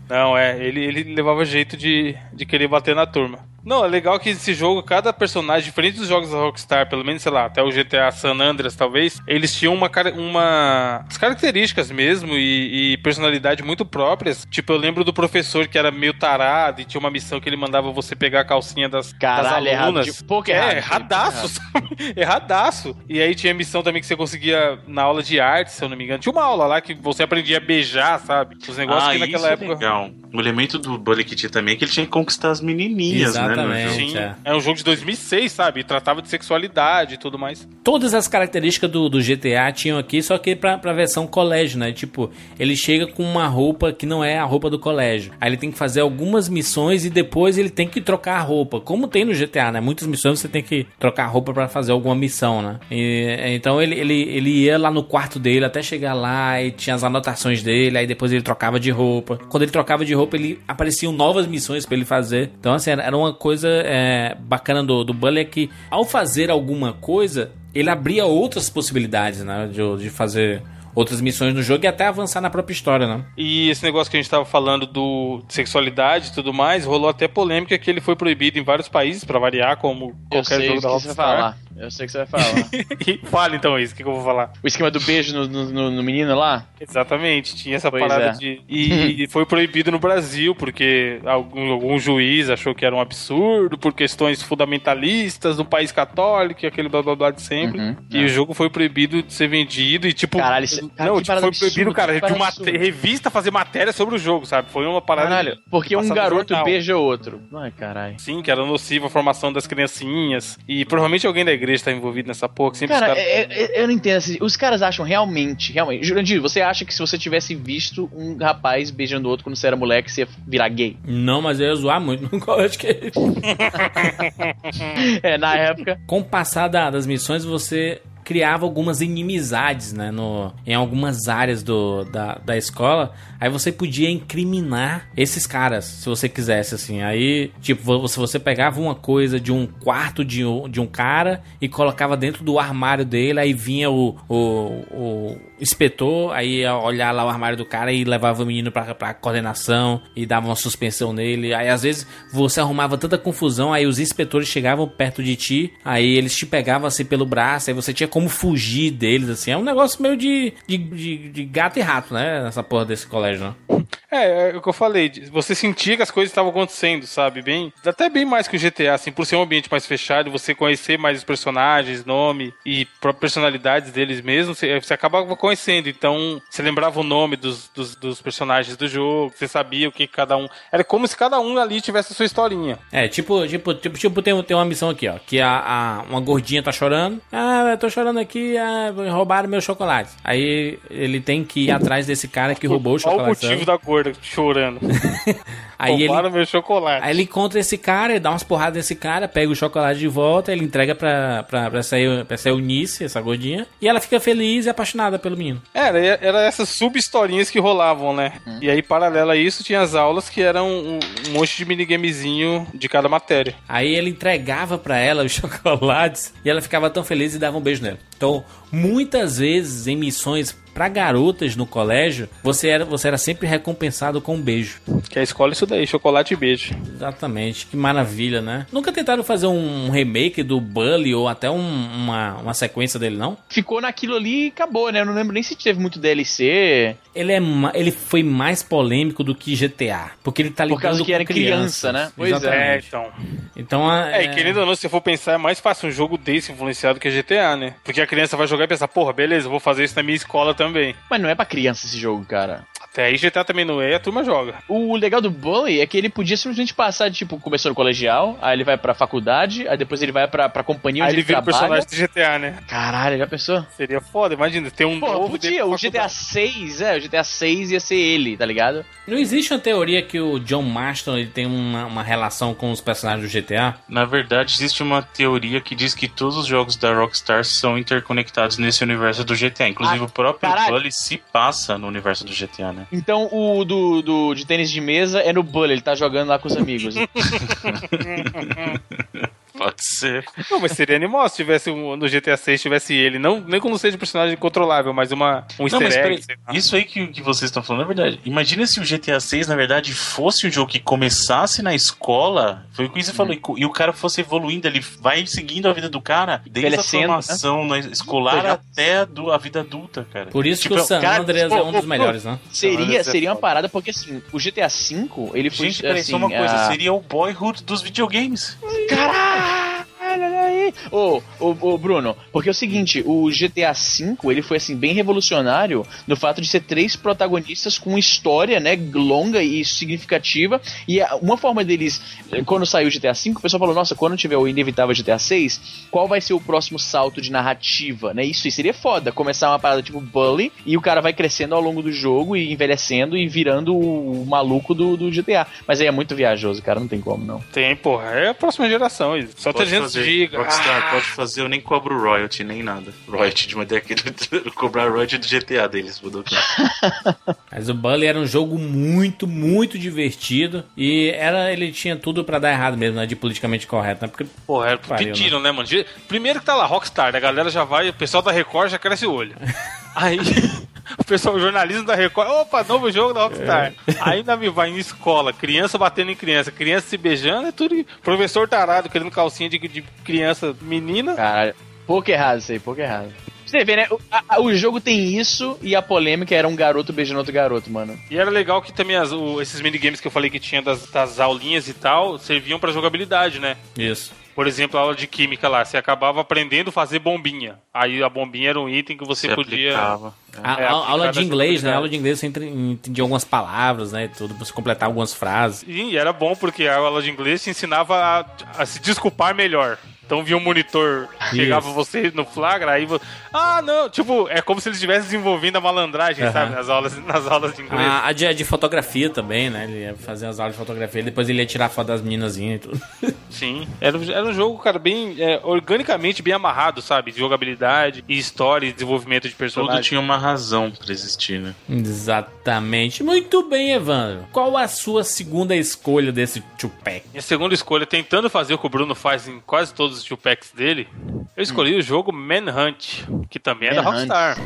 Não, é, ele, ele levava jeito de, de querer bater na turma. Não, é legal que esse jogo, cada personagem, diferente dos jogos da Rockstar, pelo menos, sei lá, até o GTA San Andreas, talvez, eles tinham uma, cara- uma as características mesmo e, e personalidade muito próprias. Tipo, eu lembro do professor que era meio tarado e tinha uma missão que ele mandava você pegar a calcinha das, Caralho, das errado, alunas. pouco é, errado, erradaço, sabe? [laughs] Erradaço. E aí tinha missão também que você conseguia na aula de arte, se eu não me engano. Tinha uma aula lá que você aprendia a beijar, sabe? Os negócios ah, que naquela isso é época. legal. O elemento do Bully que tinha também é que ele tinha que conquistar as menininhas, né? Exatamente. Sim, é. é um jogo de 2006, sabe? E tratava de sexualidade e tudo mais. Todas as características do, do GTA tinham aqui, só que pra, pra versão colégio, né? Tipo, ele chega com uma roupa que não é a roupa do colégio. Aí ele tem que fazer algumas missões e depois ele tem que trocar a roupa. Como tem no GTA, né? Muitas missões você tem que trocar a roupa pra fazer alguma missão, né? E, então ele, ele, ele ia lá no quarto dele até chegar lá e tinha as anotações dele, aí depois ele trocava de roupa. Quando ele trocava de roupa, ele apareciam novas missões pra ele fazer. Então, assim, era uma coisa é, bacana do, do Bully é que ao fazer alguma coisa, ele abria outras possibilidades, né? De, de fazer outras missões no jogo e até avançar na própria história, né? E esse negócio que a gente tava falando do de sexualidade e tudo mais, rolou até polêmica que ele foi proibido em vários países, pra variar, como Eu qualquer sei jogo o da que você vai Rockstar. falar. Eu sei o que você vai falar. [laughs] E fala então isso, o que, que eu vou falar? o esquema do beijo no, no- no- no menino lá? Exatamente, tinha essa Pois parada é. de. E, e [laughs] foi proibido no Brasil, porque algum, algum juiz achou que era um absurdo, por questões fundamentalistas do país católico, e aquele blá blá blá de sempre. Uhum, e o jogo foi proibido de ser vendido e tipo. Caralho, isso- cara, não, tipo, foi proibido, cara, que de uma revista fazer matéria sobre o jogo, sabe? Foi uma parada. Caralho, porque um garoto beija outro. Ai, caralho. Sim, que era nociva a formação das criancinhas. E provavelmente alguém da igreja tá envolvido nessa porra. Que sempre os Cara, caras- é- é- eu não entendo. assim, os caras acham realmente, realmente. Jurandir, você acha que se você tivesse visto um rapaz beijando outro quando você era moleque, você ia virar gay? Não, mas eu ia zoar muito no [laughs] colégio que [laughs] É, na época. Com o passar da- das missões, você criava algumas inimizades, né? No, em algumas áreas do, da, da escola. Aí você podia incriminar esses caras, se você quisesse, assim. Aí, tipo, se você pegava uma coisa de um quarto de um, de um cara e colocava dentro do armário dele, aí vinha o, o, o inspetor, aí ia olhar lá o armário do cara e levava o menino pra, pra coordenação e dava uma suspensão nele. Aí às vezes você arrumava tanta confusão, aí os inspetores chegavam perto de ti, aí eles te pegavam assim pelo braço, aí você tinha como fugir deles, assim. É um negócio meio de, de, de, de gato e rato, né? Essa porra desse colégio, né? É, é o que eu falei. Você sentia que as coisas estavam acontecendo, sabe? Bem, até bem mais que o GTA, assim, por ser um ambiente mais fechado, você conhecer mais os personagens, nome e personalidades deles mesmos, você, você acabava conhecendo. Então, você lembrava o nome dos, dos, dos personagens do jogo, você sabia o que cada um. Era como se cada um ali tivesse a sua historinha. É, tipo, tipo, tipo, tipo tem, tem uma missão aqui, ó. Que a, a- uma gordinha tá chorando. Ah, eu tô chorando aqui, ah, roubaram meu chocolate. Aí ele tem que ir atrás desse cara que roubou o Qual o motivo sabe? da gorda chorando? [laughs] Aí ele, meu chocolate. Aí ele encontra esse cara, ele dá umas porradas nesse cara, pega o chocolate de volta, ele entrega pra, pra, pra, essa, Eu- pra essa Eunice, essa gordinha, e ela fica feliz e apaixonada pelo menino. Era, era essas sub-historinhas que rolavam, né? E aí, paralelo a isso, tinha as aulas que eram um, um monte de minigamezinho de cada matéria. Aí ele entregava pra ela os [laughs] chocolates e ela ficava tão feliz e dava um beijo nela. Então, muitas vezes em missões pra garotas no colégio, você era, você era sempre recompensado com um beijo. Que a escola isso daí, chocolate e beijo. Exatamente, que maravilha, né? Nunca tentaram fazer um remake do Bully ou até um- uma, uma sequência dele, não? Ficou naquilo ali e acabou, né? Eu não lembro nem se teve muito DLC. Ele, é, ele foi mais polêmico do que GTA. Porque ele tá Por causa que era criança, né? Pois é. É, Exatamente. então. Então, a- É, e querendo ou não, se você for pensar, é mais fácil um jogo desse influenciado que GTA, né? Porque a criança vai jogar e pensar, porra, beleza, eu vou fazer isso na minha escola também. Mas não é pra criança esse jogo, cara. Até aí GTA também não é, a turma joga. O legal do Bully é que ele podia simplesmente passar, tipo, começou no colegial, aí ele vai pra faculdade, aí depois ele vai pra, pra companhia Aí onde ele ele, vira o trabalha. personagem do GTA, né? Caralho, já pensou? Seria foda, imagina, ter um Pô, novo podia, o GTA faculdade. 6, é, o GTA 6 ia ser ele, tá ligado? Não existe uma teoria que o John Marston ele tem uma, uma relação com os personagens do GTA? Na verdade, existe uma teoria que diz que todos os jogos da Rockstar são interconectados nesse universo do GTA. Inclusive, Ah, o próprio caralho. Bully se passa no universo do GTA, né? Então o do, do de tênis de mesa é no Bully, ele tá jogando lá com os amigos. [laughs] [laughs] Pode ser. Não, mas seria animal se tivesse um, no GTA 6 tivesse ele. Não, nem quando seja personagem controlável, mas uma, um Não, easter mas egg. peraí, isso aí que, que vocês estão falando é verdade. Imagina se o GTA 6, na verdade, fosse um jogo que começasse na escola, foi o que você falou, e e o cara fosse evoluindo, ele vai seguindo a vida do cara, desde a Envelhecendo, formação na escolar Já- até a, do- a vida adulta, cara. Por isso Tipo, que o San cara, Andreas é um dos melhores, né? seria, é seria uma parada, porque assim, o GTA V, ele foi Gente, peraí, assim, só uma coisa, a- seria o boyhood dos videogames. Caralho, olha aí. Ô, ô, ô, Bruno, porque é o seguinte, o GTA V, ele foi assim, bem revolucionário no fato de ser três protagonistas com história, né, longa e significativa, e uma forma deles, eh, quando saiu o GTA V, o pessoal falou, nossa, quando tiver o inevitável GTA VI, qual vai ser o próximo salto de narrativa, né, isso aí seria foda, começar uma parada tipo Bully, e o cara vai crescendo ao longo do jogo e envelhecendo e virando o, maluco do, do GTA, mas aí é muito viajoso, cara, não tem como não. Tem, porra, é a próxima geração. isso. Só Pode 300 fazer, GB. Rockstar, pode fazer, eu nem cobro royalty, nem nada. Royalty de uma década, [laughs] cobrar royalty do GTA deles, mudou aqui. [laughs] Mas o Bully era um jogo muito, muito divertido. E era, ele tinha tudo pra dar errado mesmo, né? De politicamente correto, né? Porque Porra, é, Pariu, pediram, né, mano? Ge- Primeiro que tá lá, Rockstar, a galera já vai, o pessoal da Record já cresce o olho. [laughs] Aí, o pessoal, o jornalismo da Record, opa, novo jogo da Rockstar. Aí ainda me vai em escola, criança batendo em criança, criança se beijando, é tudo. Professor tarado querendo calcinha de, de criança menina. Caralho, pouco errado isso aí, pouco errado. Você vê, né? O, a- o jogo tem isso e a polêmica era um garoto beijando outro garoto, mano. E era legal que também as- o- esses minigames que eu falei que tinha das, das aulinhas e tal, serviam pra jogabilidade, né? isso. Por exemplo, a aula de química lá, você acabava aprendendo a fazer bombinha. Aí a bombinha era um item que você Se podia. aplicava. A, É, a- aula de inglês, né? jogabilidade. Aula de inglês você entendia algumas palavras, né? Tudo, pra você completar algumas frases. E era bom porque a aula de inglês te ensinava a, a se desculpar melhor. Então via um monitor, chegava você no flagra, aí você. Ah, não! Tipo, é como se eles estivessem desenvolvendo a malandragem, Aham. sabe? Nas aulas, nas aulas de inglês. A, a de, de fotografia também, né? Ele ia fazer as aulas de fotografia, depois ele ia tirar foto das meninazinhas e tudo. [laughs] Sim. Era, um- era um jogo, cara, bem é, organicamente bem amarrado, sabe? De jogabilidade, e história e desenvolvimento de Tudo personagem. tinha uma razão pra existir, né? Exatamente. Muito bem, Evandro. Qual a sua segunda escolha desse Tupac? Minha segunda escolha, tentando fazer o que o Bruno faz em quase todos os two packs dele, eu escolhi o jogo Manhunt, que também é da. Rockstar.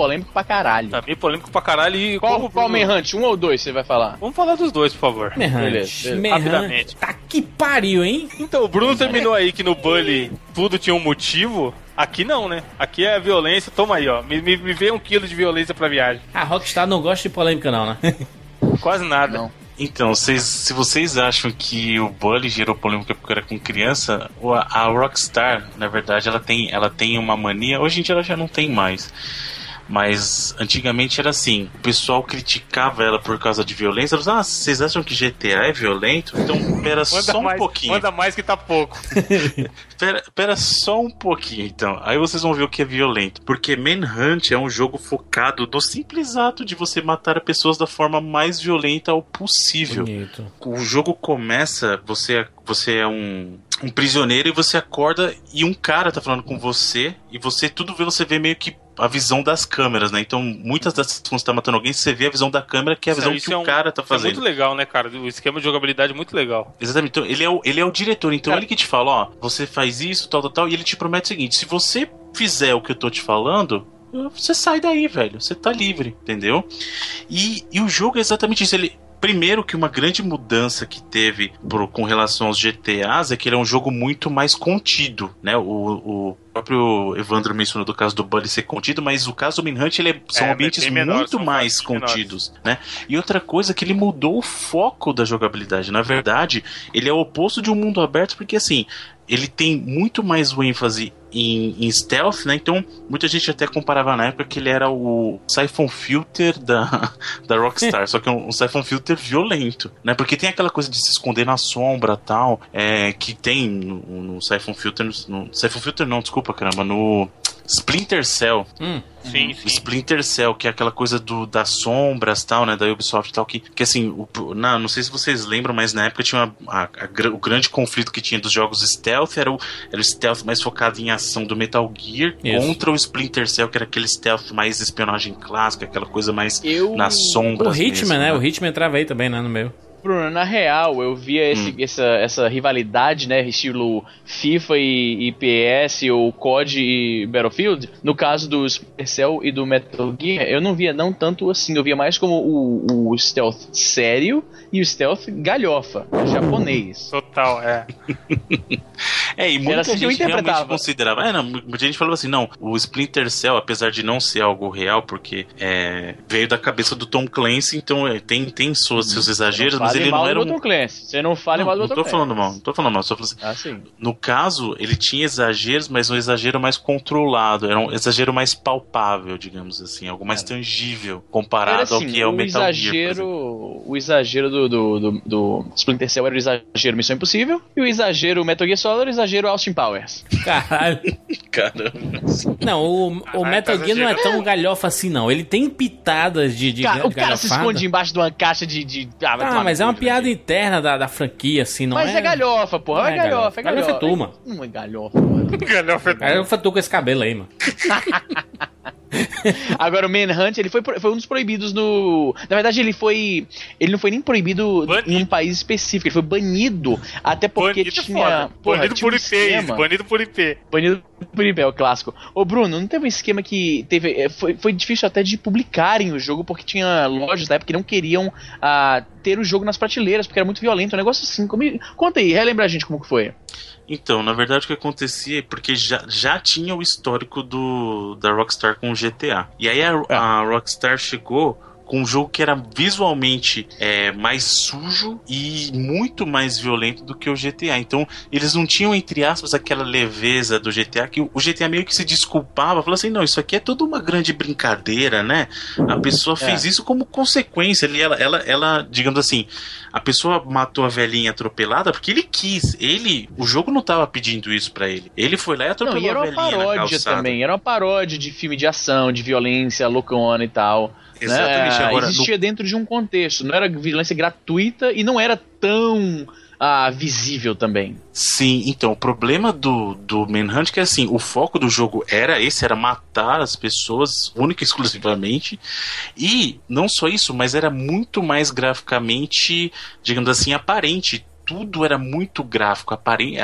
Polêmico pra caralho. Também polêmico pra caralho e Qual, como o qual Manhunt? Um ou dois você vai falar? Vamos falar dos dois, por favor. Merrante. Beleza, beleza. Rapidamente. Tá que pariu, hein? Então, o Bruno terminou aí que no Bully tudo tinha um motivo. Aqui não, né? Aqui é violência. Toma aí, ó. Me, me, me vê um quilo de violência pra viagem. A Rockstar não gosta de polêmica, não, né? [laughs] Quase nada. Não. Então, vocês, se vocês acham que o Bully gerou polêmica porque era com criança, a Rockstar, na verdade, ela tem, ela tem uma mania. Hoje em dia ela já não tem mais. Mas antigamente era assim, o pessoal criticava ela por causa de violência. Eles, ah, vocês acham que GTA é violento? Então, pera só um mais, pouquinho. Manda mais que tá pouco. [laughs] Pera, pera só um pouquinho, então. Aí vocês vão ver o que é violento. Porque Manhunt é um jogo focado no simples ato de você matar pessoas da forma mais violenta ao possível. Bonito. O jogo começa, você, você é um, um prisioneiro e você acorda e um cara tá falando com você e você tudo vê, você vê meio que a visão das câmeras, né? Então, muitas das quando você tá matando alguém, você vê a visão da câmera, que é a visão Isso que é o um- cara tá Isso é fazendo. muito legal, né, cara? O esquema de jogabilidade é muito legal. Exatamente. Então, ele é o, ele é o diretor. Então, ele que te fala, ó, você faz isso, tal, tal, tal. E ele te promete o seguinte: se você fizer o que eu tô te falando, você sai daí, velho. Você tá livre, entendeu? E, e o jogo é exatamente isso. Ele. Primeiro que uma grande mudança que teve pro- com relação aos GTAs é que ele é um jogo muito mais contido, né? O, o próprio Evandro mencionou do caso do Bully ser contido, mas o caso do Manhunt ele é- são É, ambientes bem menor, muito são mais fases menores. contidos, né? E outra coisa é que ele mudou o foco da jogabilidade. Na verdade, ele é o oposto de um mundo aberto, porque assim, ele tem muito mais o ênfase em, em stealth, né? Então, muita gente até comparava na época que ele era o Siphon Filter da, [laughs] da Rockstar, só que é um, um Siphon Filter violento, né? Porque tem aquela coisa de se esconder na sombra tal, é, que tem no, no Siphon Filter. No, no Siphon Filter não, desculpa, caramba, no Splinter Cell. Hum. Sim, O sim. Splinter Cell, que é aquela coisa do, das sombras tal, né? Da Ubisoft e tal, que, que assim, o, na, não sei se vocês lembram, mas na época tinha uma, a- a o grande conflito que tinha dos jogos stealth era o, era o stealth mais focado em ação do Metal Gear Isso. contra o Splinter Cell, que era aquele stealth mais espionagem clássica, aquela coisa mais Eu. nas O sombras. Hitman, mesmo, né? O Hitman entrava aí também, né? No meio. Bruno, na real, eu via esse- essa, essa rivalidade, né? Estilo FIFA e, e PS, ou COD e Battlefield. No caso do Splinter Cell e do Metal Gear, eu não via não tanto assim. Eu via mais como o, o stealth sério e o stealth galhofa, japonês. Total, é. [laughs] É, e muita Era assim gente realmente considerava. É, não, muita gente falava assim, não, o Splinter Cell, apesar de não ser algo real, porque é, veio da cabeça do Tom Clancy, então é, tem, tem suas, seus exageros, mas Fale ele não era do um. Tom Clancy. Você não fale Não, mal do não Tom tô Clancy. falando mal, não tô falando mal, só falando assim. Ah, sim. No caso, ele tinha exageros, mas um exagero mais controlado, era um exagero mais palpável, digamos assim, algo mais tangível comparado assim, ao que é o o Metal Gear. exagero, exemplo. o exagero do, do, do, do Splinter Cell era o exagero Missão Impossível e o exagero Metal Gear Solid era o exagero Austin Powers. Caralho. [laughs] Caramba. Não, o, o Caralho, Metal tá Gear não é tão galhofa assim, não. Ele tem pitadas de, de Cara, o cara se esconde embaixo de uma caixa de. de... Ah, Ah, tomar mas é uma piada interna da, da franquia, assim, não Mas é... é galhofa, porra. Não é é galhofa, é galhofa. galhofa. Galhofa é turma. Não é galhofa, mano. [laughs] Galhofa é Aí eu tô com esse cabelo aí, mano. [laughs] [laughs] Agora, o Manhunt, ele foi, foi um dos proibidos no. Na verdade, ele foi. Ele não foi nem proibido Banido. em um país específico, ele foi banido. Até porque Banido é tinha. foda. porra, Banido tinha por um IP, esquema. Banido por IP. Banido por IP, é o clássico. Ô, Bruno, não teve um esquema que teve. é, Foi, foi difícil até de publicarem o jogo, porque tinha lojas da época que não queriam ah, ter o jogo nas prateleiras, porque era muito violento. Um negócio assim. Como... Conta aí, relembra a gente como que foi. Então, na verdade, o que acontecia é porque já, já tinha o histórico do, da Rockstar com o GTA. E aí a, a Rockstar chegou com um jogo que era visualmente é, mais sujo e muito mais violento do que o GTA. Então, eles não tinham, entre aspas, aquela leveza do GTA, que o GTA meio que se desculpava, falou assim: não, isso aqui é tudo uma grande brincadeira, né? A pessoa fez isso como consequência. Ele, ela, ela, ela, digamos assim, a pessoa matou a velhinha atropelada porque ele quis. Ele, o jogo não tava pedindo isso pra ele. Ele foi lá e Não, atropelou e era a uma paródia também, era uma paródia de filme de ação, de violência, loucona e tal. Exatamente, né? agora, Existia dentro de um contexto, não era violência gratuita e não era tão ah, visível também. Sim, então, o problema do, do Manhunt é que assim, o foco do jogo era esse, era matar as pessoas, única e exclusivamente. E não só isso, mas era muito mais graficamente, digamos assim, aparente. Tudo era muito gráfico,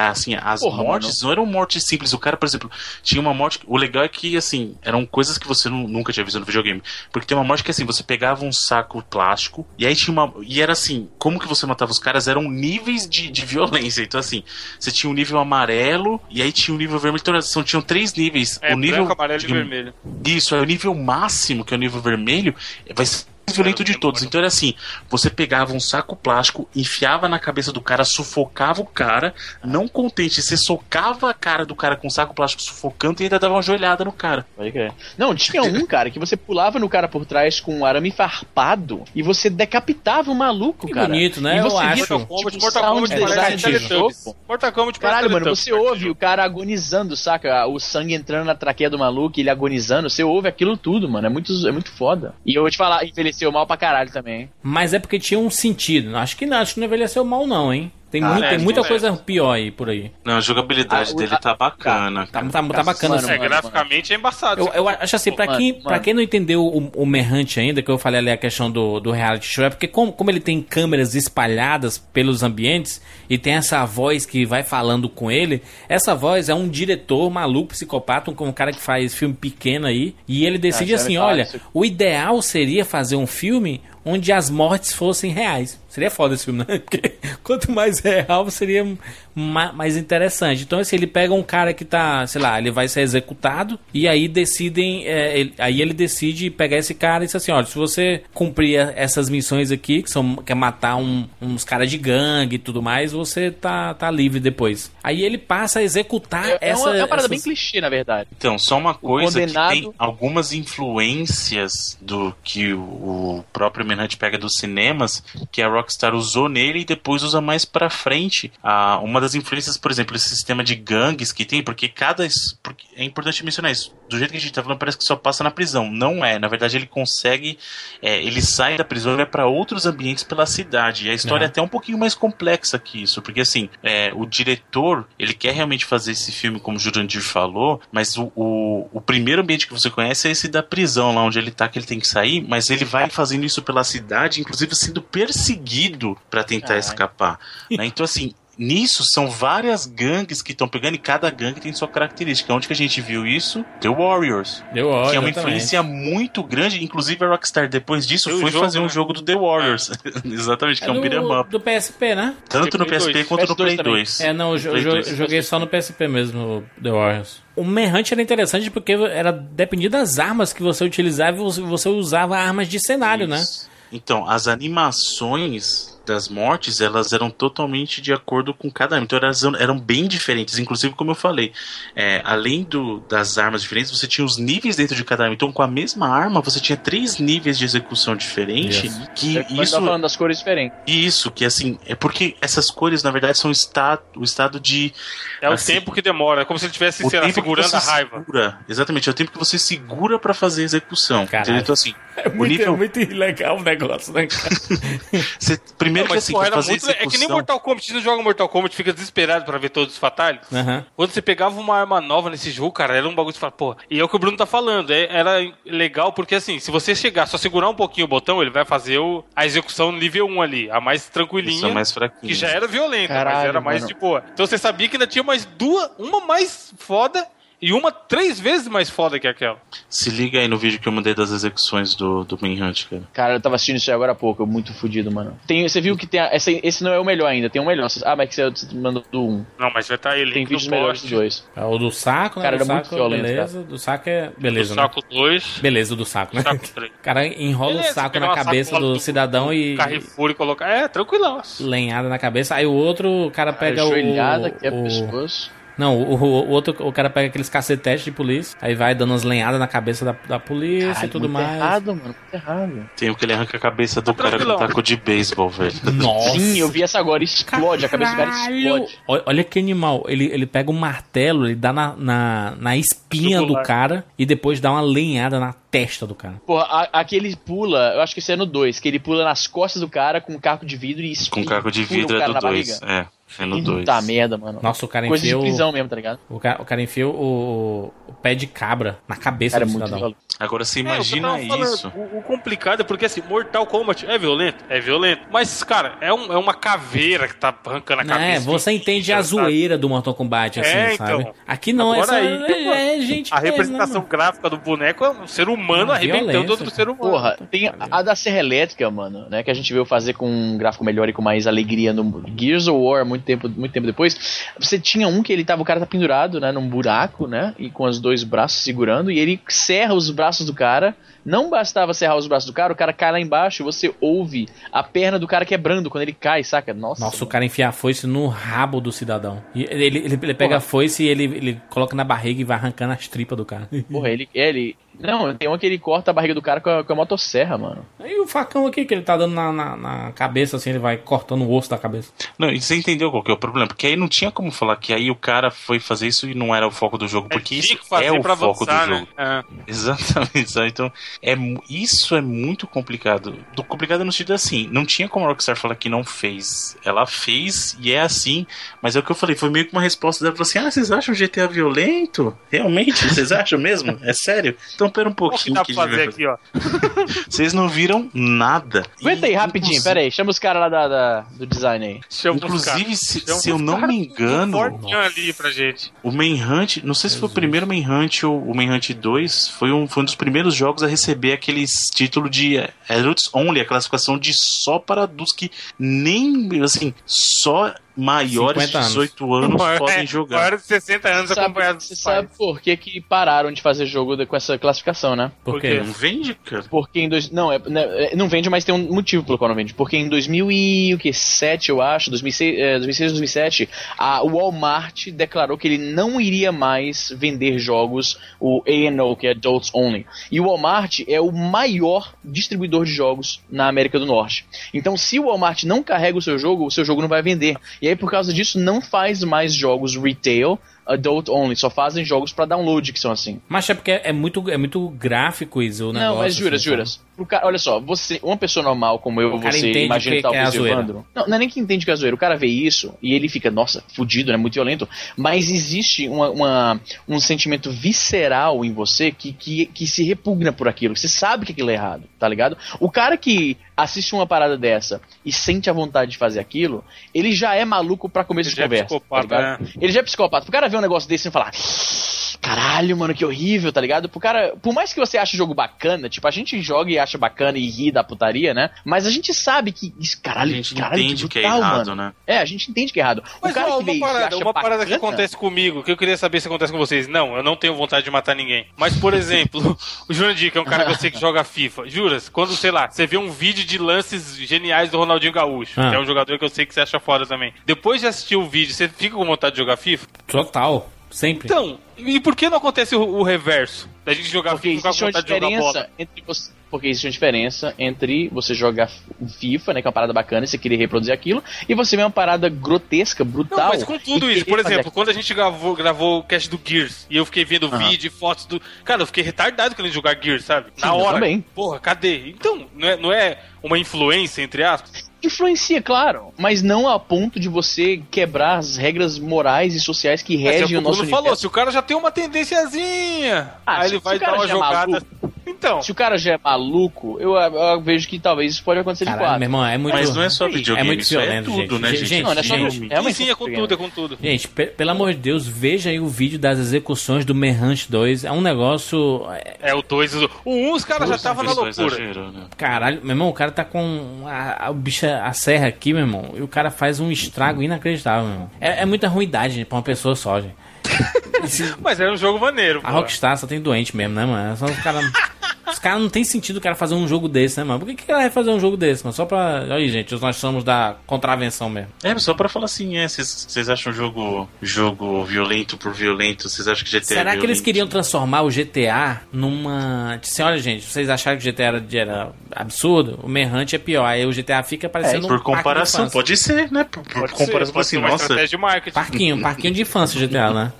assim, as Porra, mortes não eram mortes simples. O cara, por exemplo, tinha uma morte. O legal é que, assim, eram coisas que você nu- nunca tinha visto no videogame. Porque tem uma morte que, assim, você pegava um saco plástico e aí tinha uma. E era assim, como que você matava os caras? Eram níveis de, de [laughs] violência. Então, assim, você tinha um nível amarelo e aí tinha um nível vermelho. Então, são, tinham três níveis. É, o nível. branco, amarelo e vermelho. isso, é o nível máximo, que é o nível vermelho, vai ser violento de todos. Então era assim: você pegava um saco plástico, enfiava na cabeça do cara, sufocava o cara, não contente, você socava a cara do cara com um saco plástico sufocando e ainda dava uma joelhada no cara. Pode crer. Não, tinha um, cara, que você pulava no cara por trás com um arame farpado e você decapitava o maluco, Que cara. bonito, né? E Eu você via, acho. tipo, Mortal Kombat parece. Mortal Kombat Caralho, mano, você ouve o cara agonizando, saca? O sangue entrando na traqueia do maluco, ele agonizando. Você ouve aquilo tudo, mano. É muito, é muito foda. E eu vou te falar, envelheceu mal pra caralho também. Mas é porque tinha um sentido. Acho que não, acho que não envelheceu mal, não, hein? Tem, Ah, muito- é, tem muita é. coisa pior aí por aí. Não, a jogabilidade Ah, dele a- tá bacana. Tá, tá, tá bacana. Mano, assim. É, graficamente é embaçado. Eu, eu acho assim, pra Mano, quem, mano. pra quem não entendeu o, o Merrante ainda, que eu falei ali a questão do, do reality show, é porque como, como ele tem câmeras espalhadas pelos ambientes e tem essa voz que vai falando com ele, essa voz é um diretor maluco, psicopata, um, um cara que faz filme pequeno aí, e ele decide Ah, assim, olha, isso. o ideal seria fazer um filme onde as mortes fossem reais. Seria foda esse filme, né? [laughs] Porque quanto mais real, seria ma- mais interessante. Então, assim, ele pega um cara que tá, sei lá, ele vai ser executado e aí decidem, é, ele- aí ele decide pegar esse cara e diz assim, olha, se você cumprir a- essas missões aqui, que são que é matar um- uns caras de gangue e tudo mais, você tá, tá livre depois. Aí ele passa a executar É, é essa, uma, é uma parada bem essas- clichê, na verdade. Então, só uma coisa condenado- que tem algumas influências do que o, próprio Manhunt pega dos cinemas, que a Rockstar usou nele e depois usa mais pra frente. Ah, uma das influências, por exemplo, esse sistema de gangues que tem, porque cada. porque é importante mencionar isso. Do jeito que a gente tá falando, parece que só passa na prisão. Não é. Na verdade, ele consegue. é, ele sai da prisão e vai pra outros ambientes pela cidade. E a história é Aham. até um pouquinho mais complexa que isso, porque assim, é, o diretor, ele quer realmente fazer esse filme, como o Jurandir falou, mas o, o, o primeiro ambiente que você conhece é esse da prisão, lá onde ele tá, que ele tem que sair, mas ele vai fazendo isso pela cidade, inclusive sendo perseguido pra tentar Caralho. escapar. né? Então, assim. Nisso são várias gangues que estão pegando e cada gangue tem sua característica. Onde que a gente viu isso? The Warriors. Deu que é uma exatamente. influência muito grande. Inclusive a Rockstar, depois disso, Tem foi jogo, fazer um né? jogo do The Warriors. [laughs] Exatamente, que é, um do, beat'em up. do PSP, né? Tanto no PSP 2. quanto no PS2 Play também. 2. É, não, eu, jo- Play jo- 2. joguei só no PSP mesmo, The Warriors. O Manhunt era interessante porque era dependia das armas que você utilizava e você- você usava armas de cenário, né? Então, as animações das mortes, elas eram totalmente de acordo com cada arma. Então, elas eram- bem diferentes. Inclusive, como eu falei, é, além do, das armas diferentes, você tinha os níveis dentro de cada arma. Então, com a mesma arma, você tinha três níveis de execução diferente. Yes. Que É, isso tá falando das cores diferentes. Isso, que assim, é porque essas cores, na verdade, são o estado de. É o assim, tempo que demora, é como se ele estivesse, o segurando a raiva. Segura, exatamente, é o tempo que você segura pra fazer a execução. Então, assim, [laughs] É o muito, nível. é muito legal o negócio, né, cara? [laughs] [laughs] Você, primeiro Não, que mas, assim, porra, fazer muito- é que nem execução- Mortal Kombat, você não joga Mortal Kombat fica desesperado pra ver todos os fatalhos. Aham. Quando você pegava uma arma nova nesse jogo, cara, era um bagulho que você fala, pô, e é o que o Bruno tá falando, é- era legal porque assim, se você chegar, só segurar um pouquinho o botão, ele vai fazer o- a execução no nível 1 ali, a mais tranquilinha. Isso é mais fraquinho. Que já era violenta, mas Caralho, era mais mano. de boa. Então você sabia que ainda tinha mais duas, uma mais foda E uma três vezes mais foda que aquela. Se liga aí no vídeo que eu mandei das execuções do, do Manhunt, cara. Cara, eu tava assistindo isso aí agora há pouco, eu muito fudido, mano. Tem, você viu que tem. a- essa- esse não é o melhor ainda, tem um melhor. Ah, mas que você, você mandou do 1. Não, mas vai estar ele Tem vídeos melhores dos post. dois. É o do saco, né? Cara, do era muito saco, violento, beleza. Do saco é. Do Beleza, né? saco 2. Beleza, o do saco, né? Saco 3. O [laughs] cara enrola Beleza, o saco na cabeça sacola do cidadão e. Carrefour e colocar. É, tranquilão. lenhada na cabeça. Aí o outro, o cara pega o. Ajoelhada, quebra o o- pescoço. Não, o, o- o outro, o cara pega aqueles cacetetes de polícia, aí vai dando umas lenhadas na cabeça da, da polícia Caralho, e tudo muito mais. errado, mano, muito errado. Tem o que ele arranca a cabeça do cara com taco de beisebol, velho. [laughs] Nossa. Sim, eu vi essa agora, explode, a cabeça do cara Caralho! explode. Olha, que animal. Ele, ele pega um martelo, ele dá na, na, na espinha do Jugular. cara e depois dá uma lenhada na testa do cara. Porra, a- aquele pula, eu acho que esse é no 2, que ele pula nas costas do cara com um caco de vidro e Com espinha- caco de vidro é do na 2. barriga. É, é no 2. Puta merda, mano. Nossa, o cara Coisa de enfia o, prisão mesmo, tá ligado? o, cara, o cara enfia o, o pé de cabra na cabeça Cara, é do muito cidadão. violento. Agora você É, imagina tava falando, isso. O, o complicado é porque assim, Mortal Kombat é violento? É violento. Mas, cara, é, um, é uma caveira que tá arrancando a É, cabeça. você entende a sabe? zoeira do Mortal Kombat, assim, É, sabe? então. Aqui não, Agora essa aí, é, é gente A mesmo, representação né, gráfica do boneco é um ser humano Ah, arrebentando outro ser humano. Porra, tem a da Serra Elétrica, mano, né? Que a gente veio fazer com um gráfico melhor e com mais alegria no Gears of War muito tempo, muito tempo depois. Você tinha um que ele tava, o cara tá pendurado, né? Num buraco, né? E com os dois braços segurando, e ele serra os braços do cara. Não bastava serrar os braços do cara, o cara cai lá embaixo e você ouve a perna do cara quebrando quando ele cai, saca? Nossa. Nossa, o cara enfia a foice no rabo do cidadão. E ele, ele, ele pega Porra. a foice e ele, ele coloca na barriga e vai arrancando as tripas do cara. [laughs] Porra, ele, ele. Não, tem uma que ele corta a barriga do cara com a, com a motosserra, mano. Aí o facão aqui que ele tá dando na, na, na cabeça, assim, ele vai cortando o osso da cabeça. Não, e você entendeu qual que é o problema? Porque aí não tinha como falar que aí o cara foi fazer isso e não era o foco do jogo. Porque Tinha isso é o foco avançar, do jogo. né? É. Exatamente, sabe? Então, é, isso é muito complicado. Do complicado no sentido assim, não tinha como a Rockstar falar que não fez. Ela fez e é assim, mas é o que eu falei, foi meio que uma resposta dela, falou assim, ah, vocês acham GTA violento? Realmente? Vocês acham mesmo? É sério? Então pera um O que pouquinho dá que fazer aqui, ó? [laughs] Vocês não viram nada. Aguenta aí, rapidinho, inclusive- pera aí, chama os caras lá da, da- do design aí. Chama Inclusive, se, Chama se eu não me engano, ali pra gente. o Manhunt, não sei se foi o primeiro Manhunt ou o Manhunt 2, foi um, foi um dos primeiros jogos a receber aqueles títulos de eh, Adults Only, a classificação de só para adultos que nem, assim, só maiores de 50 anos. 18 anos Maior- podem é, jogar. Maior de 60 anos Sabe, acompanhado você sabe por que, que pararam de fazer jogo de- com essa classificação, né? Por Por quê? quê? Não vende, cara? Porque em dois, não, é, né, é, não vende, mas tem um motivo pelo qual não vende. Porque em 2007, eu acho, 2006, é, 2006 2007, a Walmart declarou que ele não iria mais vender jogos, o A&O, que é Adults Only. E o Walmart é o maior distribuidor de jogos na América do Norte. Então, se o Walmart não carrega o seu jogo, o seu jogo não vai vender. E aí, por causa disso, não faz mais jogos retail, adult only, só fazem jogos pra download que são assim. Mas é porque é muito, é muito gráfico isso, o negócio. Não, mas juras, assim, juras. Pro cara, olha só, você, uma pessoa normal como eu, O você, imagina que- que é o. Não, não é nem que entende que é zoeira. O cara vê isso e ele fica, nossa, fudido, né? Muito violento. Mas existe uma, uma- um sentimento visceral em você que, que, que se repugna por aquilo. Você sabe que aquilo é errado, tá ligado? O cara que assiste uma parada dessa e sente a vontade de fazer aquilo, ele já é maluco pra começo Ele de já é conversa. psicopata, tá né? Ele já é psicopata. Pro cara ver um negócio desse e falar. Caralho, mano, que horrível, tá ligado? Pro cara, por mais que você ache o jogo bacana, tipo, a gente joga e acha bacana e ri da putaria, né? Mas a gente sabe que. Isso, caralho, A gente caralho, entende que é brutal, errado, mano. né? É, a gente entende que é errado. Mas o cara ó, que uma isso e parada, acha uma parada que bacana- acontece comigo, que eu queria saber se acontece com vocês. Não, eu não tenho vontade de matar ninguém. Mas, por [laughs] exemplo, o Jurandir, que é um cara que eu sei que joga FIFA. Juras, quando, sei lá, você vê um vídeo de lances geniais do Ronaldinho Gaúcho, Ah. que é um jogador que eu sei que você acha foda também. Depois de assistir o vídeo, você fica com vontade de jogar FIFA? Total. Sempre. Então, e por que não acontece o, o reverso? Da gente jogar Porque FIFA existe com uma bola? diferença entre você. Porque existe uma diferença entre você jogar FIFA, né? Que é uma parada bacana e você querer reproduzir aquilo, e você ver uma parada grotesca, brutal. Não, mas com tudo isso, por exemplo, quando a gente gravou, gravou o cast do Gears e eu fiquei vendo vídeo e fotos do. Cara, eu fiquei retardado querendo jogar Gears, sabe? Sim, Na eu hora. também. Porra, cadê? Então, não é, não é uma influência, entre aspas? Influencia, claro, mas não a ponto de você quebrar as regras morais e sociais que Mas é o regem o o nosso Bruno falou, universo. se o cara já tem uma tendênciazinha, Ah, aí se- ele se vai o cara dar uma já é jogada. maluco, Então, Se o cara já é maluco, eu, eu vejo que talvez isso pode acontecer de Caralho, quatro. meu irmão, é muito. Mas não é só é videogame, muito isso violento, é tudo, gente. né, gente? Gente, Não, não é só gente, É sim, é com tudo, é com tudo. Gente, pe- pelo amor de Deus, veja aí o vídeo das execuções do Manhunt 2. É um negócio. é, É o 2 o 1, os caras já estavam na loucura. exagerou, né? Caralho, meu irmão, o cara tá com a, a, o bicho, a serra aqui, meu irmão, e o cara faz um estrago inacreditável, meu irmão. É, é muita ruindade, gente, pra uma pessoa só, gente. [laughs] Mas era um jogo maneiro, A pô. Rockstar só tem doente mesmo, né, mano? Só os caras. [laughs] Os caras não tem sentido o cara fazer um jogo desse, né, mano? Por que, que o cara vai fazer um jogo desse, mano? Só pra. Olha aí, gente, nós somos da contravenção mesmo. É, só pra falar assim, é, vocês acham jogo, jogo violento por violento? Vocês acham que GTA Será é que eles queriam transformar o GTA numa. Assim, olha, gente, vocês acharam que o GTA era, era absurdo? O Manhunt é pior. Aí o GTA fica parecendo um Por de comparação, pode ser, né? Por, por Pode ser, comparação, pode assim, ser uma nossa. estratégia de marketing. Parquinho, parquinho de infância o GTA, né?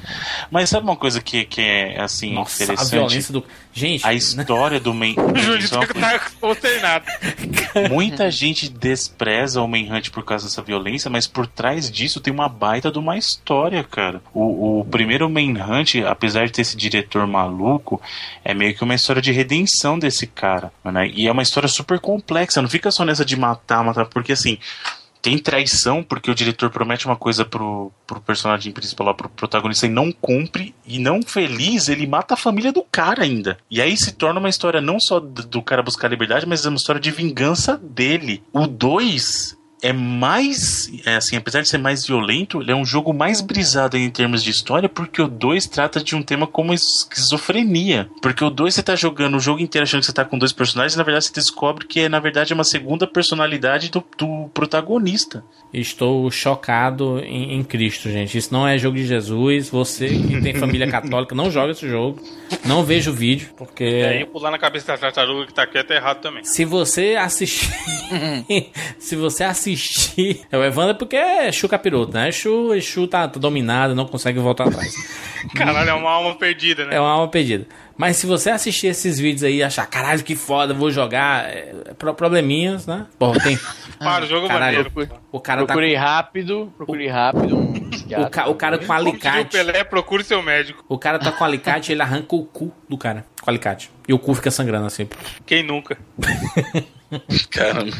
Mas sabe uma coisa que, que é, assim, Nossa, a interessante? violência do. Gente, A né? história do. O [laughs] Júlio é uma tá consternado. [laughs] Muita gente despreza o Manhunt por causa dessa violência, mas por trás disso tem uma baita de uma história, cara. O, o primeiro Manhunt, apesar de ter esse diretor maluco, é meio que uma história de redenção desse cara. Né? E é uma história super complexa, não fica só nessa de matar, matar, porque assim. Tem traição, porque o diretor promete uma coisa pro, pro personagem principal, pro protagonista, e não cumpre, e não feliz, ele mata a família do cara ainda. E aí se torna uma história não só do, do cara buscar liberdade, mas é uma história de vingança dele. O 2 é mais, é assim, apesar de ser mais violento, ele é um jogo mais brisado em termos de história, porque o 2 trata de um tema como esquizofrenia. Porque o 2 você tá jogando o jogo inteiro achando que você tá com dois personagens, e na verdade você descobre que é, na verdade, uma segunda personalidade do, do protagonista. Estou chocado em, em Cristo, gente. Isso não é jogo de Jesus. Você que tem [laughs] família católica, não joga esse jogo. Não veja o vídeo, porque. E aí pular na cabeça da tartaruga que tá quieta é errado também. Se você assistir. [laughs] se você assistir. [laughs] É o Evandro porque é Chu capiroto, né? Chu, Chu tá, tá dominado, não consegue voltar atrás. [laughs] Caralho, é uma alma perdida, né? É uma alma perdida. Mas se você assistir esses vídeos aí e achar, caralho, que foda, vou jogar. É, pro- probleminhas, né? [laughs] Pô, tem. Para, o jogo é Caralho, maneiro. o cara tá. Procurei rápido, procurei rápido um O, ca- o cara com diria o alicate. Pelé, procure seu médico. O cara tá com alicate ele arranca o cu do cara. Com alicate. E o cu fica sangrando assim. Quem nunca? [laughs] Caramba.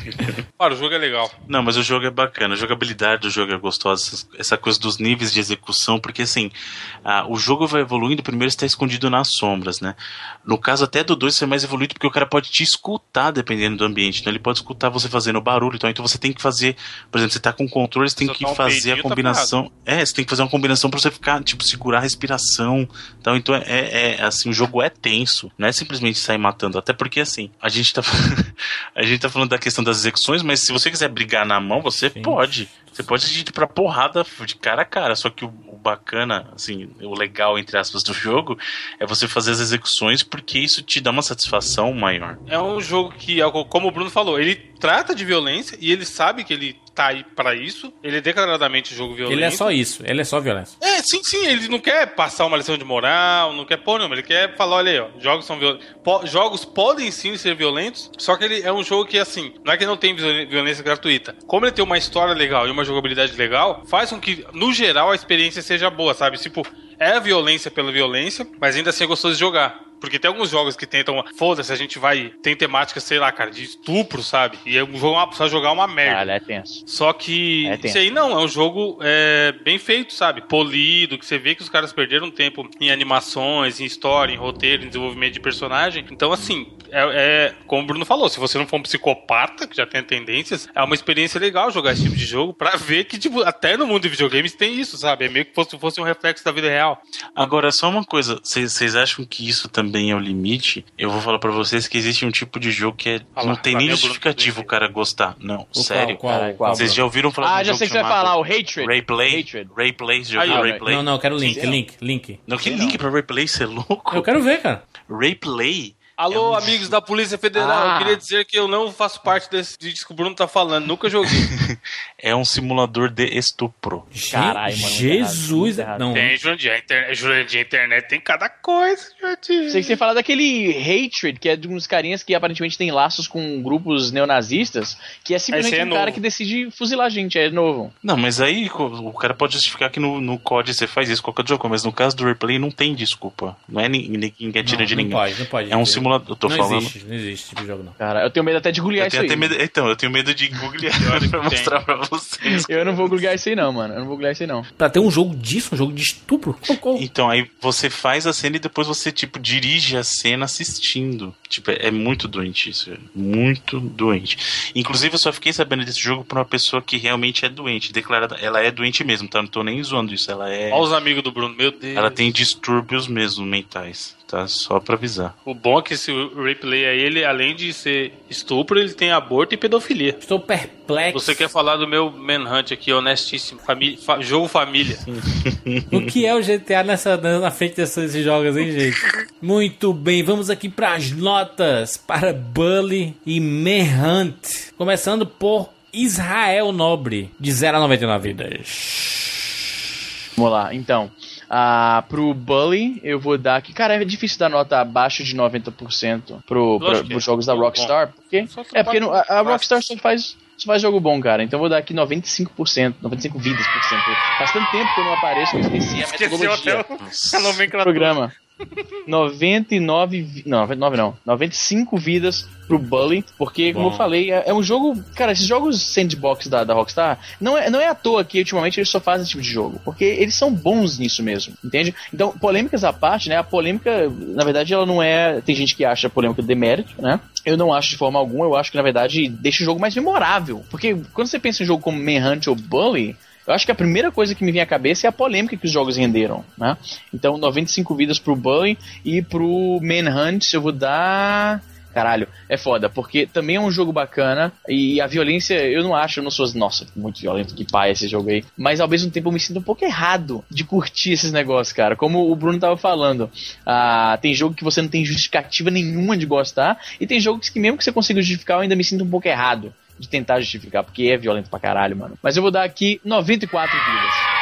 Para, o jogo é legal. Não, mas o jogo é bacana, a jogabilidade do jogo é gostosa, essa coisa dos níveis de execução, porque assim, ah, o jogo vai evoluindo, primeiro está escondido nas sombras, né? No caso até do 2 é mais evoluído porque o cara pode te escutar dependendo do ambiente, então ele pode escutar você fazendo barulho, então, então você tem que fazer, por exemplo, você tá com controle, você tem que um fazer a tá combinação, é, você tem que fazer uma combinação pra você ficar, tipo, segurar a respiração, então, então é, é, assim, o jogo é tenso, não é simplesmente sair matando, até porque assim, a gente tá, [laughs] a gente tá falando da questão das execuções, mas se você quiser brigar na mão, você Sim. pode. Você pode ir pra porrada de cara a cara. Só que o, o bacana, assim, o legal, entre aspas, do jogo é você fazer as execuções porque isso te dá uma satisfação maior. É um jogo que, como o Bruno falou, ele trata de violência e ele sabe que ele tá aí pra isso. Ele é declaradamente jogo violento. Ele é só isso. Ele é só violência. É, sim, sim, ele não quer passar uma lição de moral, não quer pôr nenhuma, ele quer falar, olha aí, ó, jogos são violentos. jogos podem sim ser violentos, só que ele é um jogo que, assim, não é que não tem viol- violência gratuita. Como ele tem uma história legal e uma jogabilidade legal, faz com que, no geral, a experiência seja boa, sabe? Tipo, é violência pela violência, mas ainda assim é gostoso de jogar. Porque tem alguns jogos que tentam, foda-se, a gente vai. Tem temática, sei lá, cara, de estupro, sabe? E é um jogo uma- jogar uma merda. Caralho, é tenso. Só que É tenso. isso aí não, é um jogo é, bem feito, sabe? Polido, que você vê que os caras perderam tempo em animações, em história, em roteiro, em desenvolvimento de personagem. Então, assim, é, é- como o Bruno falou, se você não for um psicopata, que já tem tendências, é uma experiência legal jogar esse tipo de jogo pra ver que, tipo, até no mundo de videogames tem isso, sabe? É meio que fosse, fosse um reflexo da vida real. Agora, só uma coisa, vocês vocês acham que isso também é o limite? Eu vou falar pra vocês que existe um tipo de jogo que é, Fala, não tem nem Bruno justificativo o cara gostar. Não, O sério. Qual, qual, qual, Vocês já ouviram falar de Ah, um já jogo sei que você vai falar, o Hatred. Rayplay? Hatred. Rayplay, já ó, Rayplay? Não, não, eu quero link, link, link. Não, que link pra Rayplay, você é louco? Eu quero ver, cara. Rayplay Alô, É um amigos da Polícia Federal, Ah. eu queria dizer que eu não faço parte desse disco que o Bruno tá falando, nunca joguei. [laughs] é um simulador de estupro. Caralho, mano, Jesus. errado, não, Tem, Jurandir, a internet, Jurandir, a internet tem cada coisa, Jurandir. Sei que você fala daquele Hatred, que é de uns carinhas que aparentemente tem laços com grupos neonazistas, que é simplesmente é um cara novo. que decide fuzilar a gente, é novo. Não, mas aí o cara pode justificar que no, no COD você faz isso, qualquer jogo, mas no caso do Replay não tem desculpa. Não é ni- ninguém que atira não, de não ninguém. pode, não pode. É um tem simulador. Eu tô não falando. existe, não existe esse tipo de jogo, não. Cara, eu tenho medo até de googlear isso aí. medo, então, eu tenho medo de googlear [laughs] pra mostrar pra vocês. Eu não vou googlear isso aí não, mano. Eu não vou googlear isso aí não. Pra ter um jogo disso, um jogo de estupro? Qual- qual- Então, aí você faz a cena e depois você, tipo, dirige a cena assistindo. Tipo, é, é muito doente isso. é Muito doente. Inclusive, eu só fiquei sabendo desse jogo por uma pessoa que realmente é doente. Declarada. Ela é doente mesmo, tá? Não tô nem zoando isso. Ela é. Olha os amigos do Bruno, meu Deus. Ela tem distúrbios mesmo mentais, tá? Só pra avisar. O bom é que esse replay aí, ele, além de ser estupro, ele tem aborto e pedofilia. Estou perplexo. Você quer falar do meu Manhunt aqui, honestíssimo. Famí- fa- jogo família. O que é o GTA nessa, na frente desses jogos, hein, gente? Muito bem, vamos aqui para as notas para Bully e Manhunt. Começando por Israel Nobre, de 0 a 99 vidas. Vamos lá, então. Ah, pro Bully, eu vou dar aqui. Cara, é difícil dar nota abaixo de 90% pro, pro, que pros é. jogos da Rockstar. Porque, é porque a, a. Rockstar só faz, só faz jogo bom, cara. Então eu vou dar aqui 95%, 95 vidas por cento. Faz tanto tempo que eu não apareço que eu esqueci a Esqueceu metodologia. até o- a nomenclatura. programa. 99. vi- Não, 99 não. 95 vidas pro Bully. Porque, como Bom. eu falei, é, é um jogo. Cara, esses jogos sandbox da, da Rockstar, não é, não é à toa que ultimamente eles só fazem esse tipo de jogo. Porque eles são bons nisso mesmo, entende? Então, polêmicas à parte, né? A polêmica, na verdade, ela não é. Tem gente que acha a polêmica demérito, né? Eu não acho de forma alguma, eu acho que na verdade deixa o jogo mais memorável. Porque quando você pensa em um jogo como Manhunt ou Bully, eu acho que a primeira coisa que me vem à cabeça é a polêmica que os jogos renderam, né? Então, 95 vidas pro Bully e pro Manhunt eu vou dar. Caralho, é foda, porque também é um jogo bacana e a violência, eu não acho, eu não sou, nossa, muito violento, que pai esse jogo aí, mas ao mesmo tempo eu me sinto um pouco errado de curtir esses negócios, cara. Como o Bruno tava falando, ah, tem jogo que você não tem justificativa nenhuma de gostar e tem jogos que mesmo que você consiga justificar, eu ainda me sinto um pouco errado de tentar justificar, porque é violento pra caralho, mano. Mas eu vou dar aqui 94 vidas.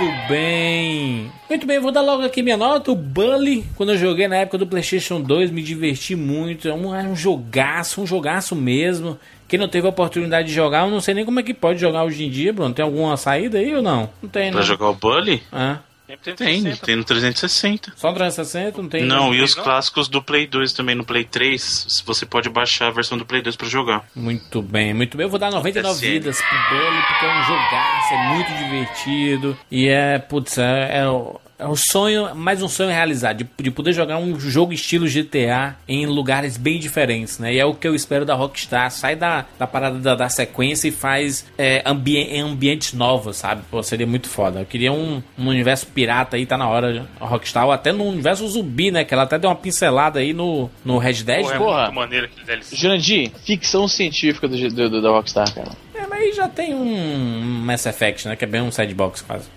Muito bem. Muito bem, vou dar logo aqui minha nota. O Bully, quando eu joguei na época do PlayStation 2, me diverti muito. É um, é um jogaço, um jogaço mesmo. Quem não teve a oportunidade de jogar, eu não sei nem como é que pode jogar hoje em dia, Bruno. Tem alguma saída aí ou não? Não tem, né? Pra jogar o Bully? Ah, Tem, 360. tem no 360. só 360, não tem. Não, e os não? clássicos do Play 2 também no Play 3, você pode baixar a versão do Play 2 pra jogar. Muito bem, muito bem. Eu vou dar 99 PSN. vidas pro Bully, porque é um jogaço, é muito divertido. E é, putz, é, é o. É um sonho, mais um sonho realizado, de, de poder jogar um jogo estilo GTA em lugares bem diferentes, né? E é o que eu espero da Rockstar. Sai da, da parada da, da sequência e faz é, ambi em ambientes novos, sabe? Pô, seria muito foda. Eu queria um, um universo pirata aí, tá na hora, a Rockstar, ou até no universo zumbi, né? Que ela até deu uma pincelada aí no, no Red Dead. Porra, é Porra. muito maneiro aquele DLC. Jurandir, ficção científica do, do- do- da Rockstar, cara. É, mas aí já tem um Mass Effect, né? Que é bem um sandbox quase.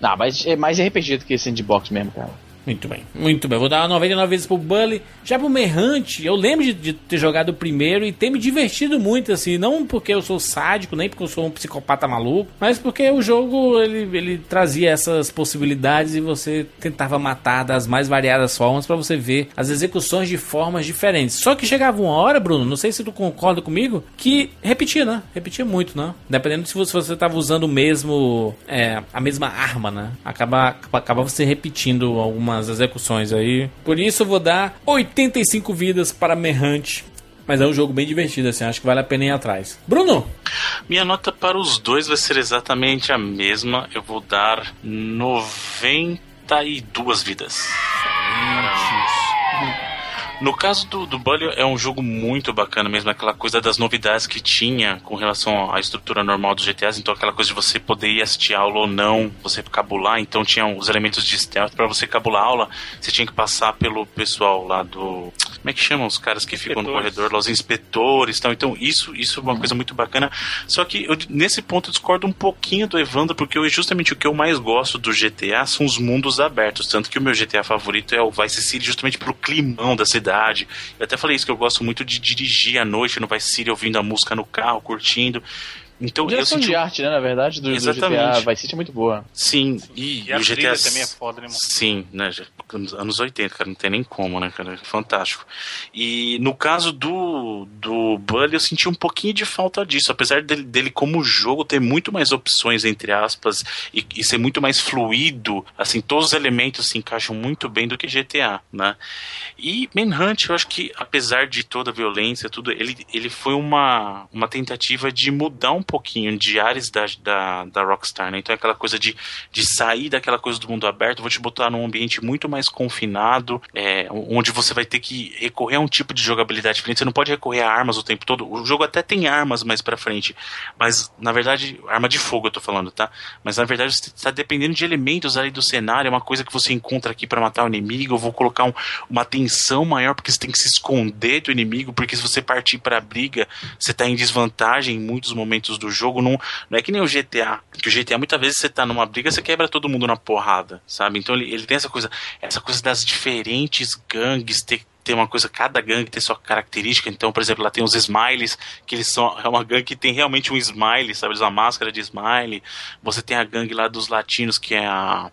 Não, [laughs] mas é mais RPG do que sandbox mesmo, cara. Muito bem, muito bem. Vou dar 99 vezes pro Bully. Já pro Merrante, eu lembro de, de ter jogado o primeiro e ter me divertido muito, assim. Não porque eu sou sádico, nem porque eu sou um psicopata maluco, mas porque o jogo ele, ele trazia essas possibilidades e você tentava matar das mais variadas formas pra você ver as execuções de formas diferentes. Só que chegava uma hora, Bruno, não sei se tu concorda comigo, que repetia, né? Repetia muito, né? Dependendo se você, tava usando o mesmo. é, a mesma arma, né? Acaba, acaba você repetindo algumas execuções aí. Por isso vou dar 85 vidas para Merrante. Mas é um jogo bem divertido, assim, acho que vale a pena ir atrás. Bruno, Minha nota para os dois vai ser exatamente a mesma. Eu vou dar 92 vidas. No caso do, do Bully, é um jogo muito bacana mesmo, aquela coisa das novidades que tinha com relação à estrutura normal dos GTAs, então aquela coisa de você poder ir assistir aula ou não, você cabular, então tinha os elementos de stealth, para você cabular a aula, você tinha que passar pelo pessoal lá do... Como é que chamam os caras que ficam no corredor, lá, os inspetores e tal, então isso, isso é uma coisa muito bacana, só que eu, nesse ponto eu discordo um pouquinho do Evandro, porque eu, justamente o que eu mais gosto do GTA são os mundos abertos, tanto que o meu GTA favorito é o Vice City, justamente pelo climão da cidade. Eu até falei isso, que eu gosto muito de dirigir à noite no Vice City, ouvindo a música no carro, curtindo. Então A eu senti de arte, né, na verdade, do, do Exatamente. GTA Vice City é muito boa. Sim, e, E a o GTA também é foda, né, mano? Sim, né? Anos 80, cara, não tem nem como, né, cara? Fantástico. E no caso do, do Bully, eu senti um pouquinho de falta disso, apesar dele, dele como jogo ter muito mais opções, entre aspas, e, e ser muito mais fluido, assim, todos os elementos se encaixam muito bem do que GTA, né? E Manhunt, eu acho que, apesar de toda a violência, tudo, ele, ele foi uma, uma tentativa de mudar um pouquinho de ares da, da, da Rockstar, né? Então é aquela coisa de, de sair daquela coisa do mundo aberto, vou te botar num ambiente muito mais confinado, é, onde você vai ter que recorrer a um tipo de jogabilidade diferente. Você não pode recorrer a armas o tempo todo. O jogo até tem armas mais pra frente, mas na verdade, arma de fogo eu tô falando, tá? Mas na verdade você tá dependendo de elementos ali do cenário, é uma coisa que você encontra aqui pra matar o inimigo. Eu vou colocar um- uma tensão maior porque você tem que se esconder do inimigo, porque se você partir pra briga, você tá em desvantagem em muitos momentos do jogo. Não, não é que nem o GTA, que o GTA muitas vezes você tá numa briga, você quebra todo mundo na porrada, sabe? Então ele, ele tem essa coisa, essa coisa das diferentes gangues ter tem uma coisa, cada gangue tem sua característica. Então, por exemplo, lá tem os smileys, que eles são. É uma gangue que tem realmente um smile, sabe? Eles uma máscara de smile. Você tem a gangue lá dos latinos, que é a.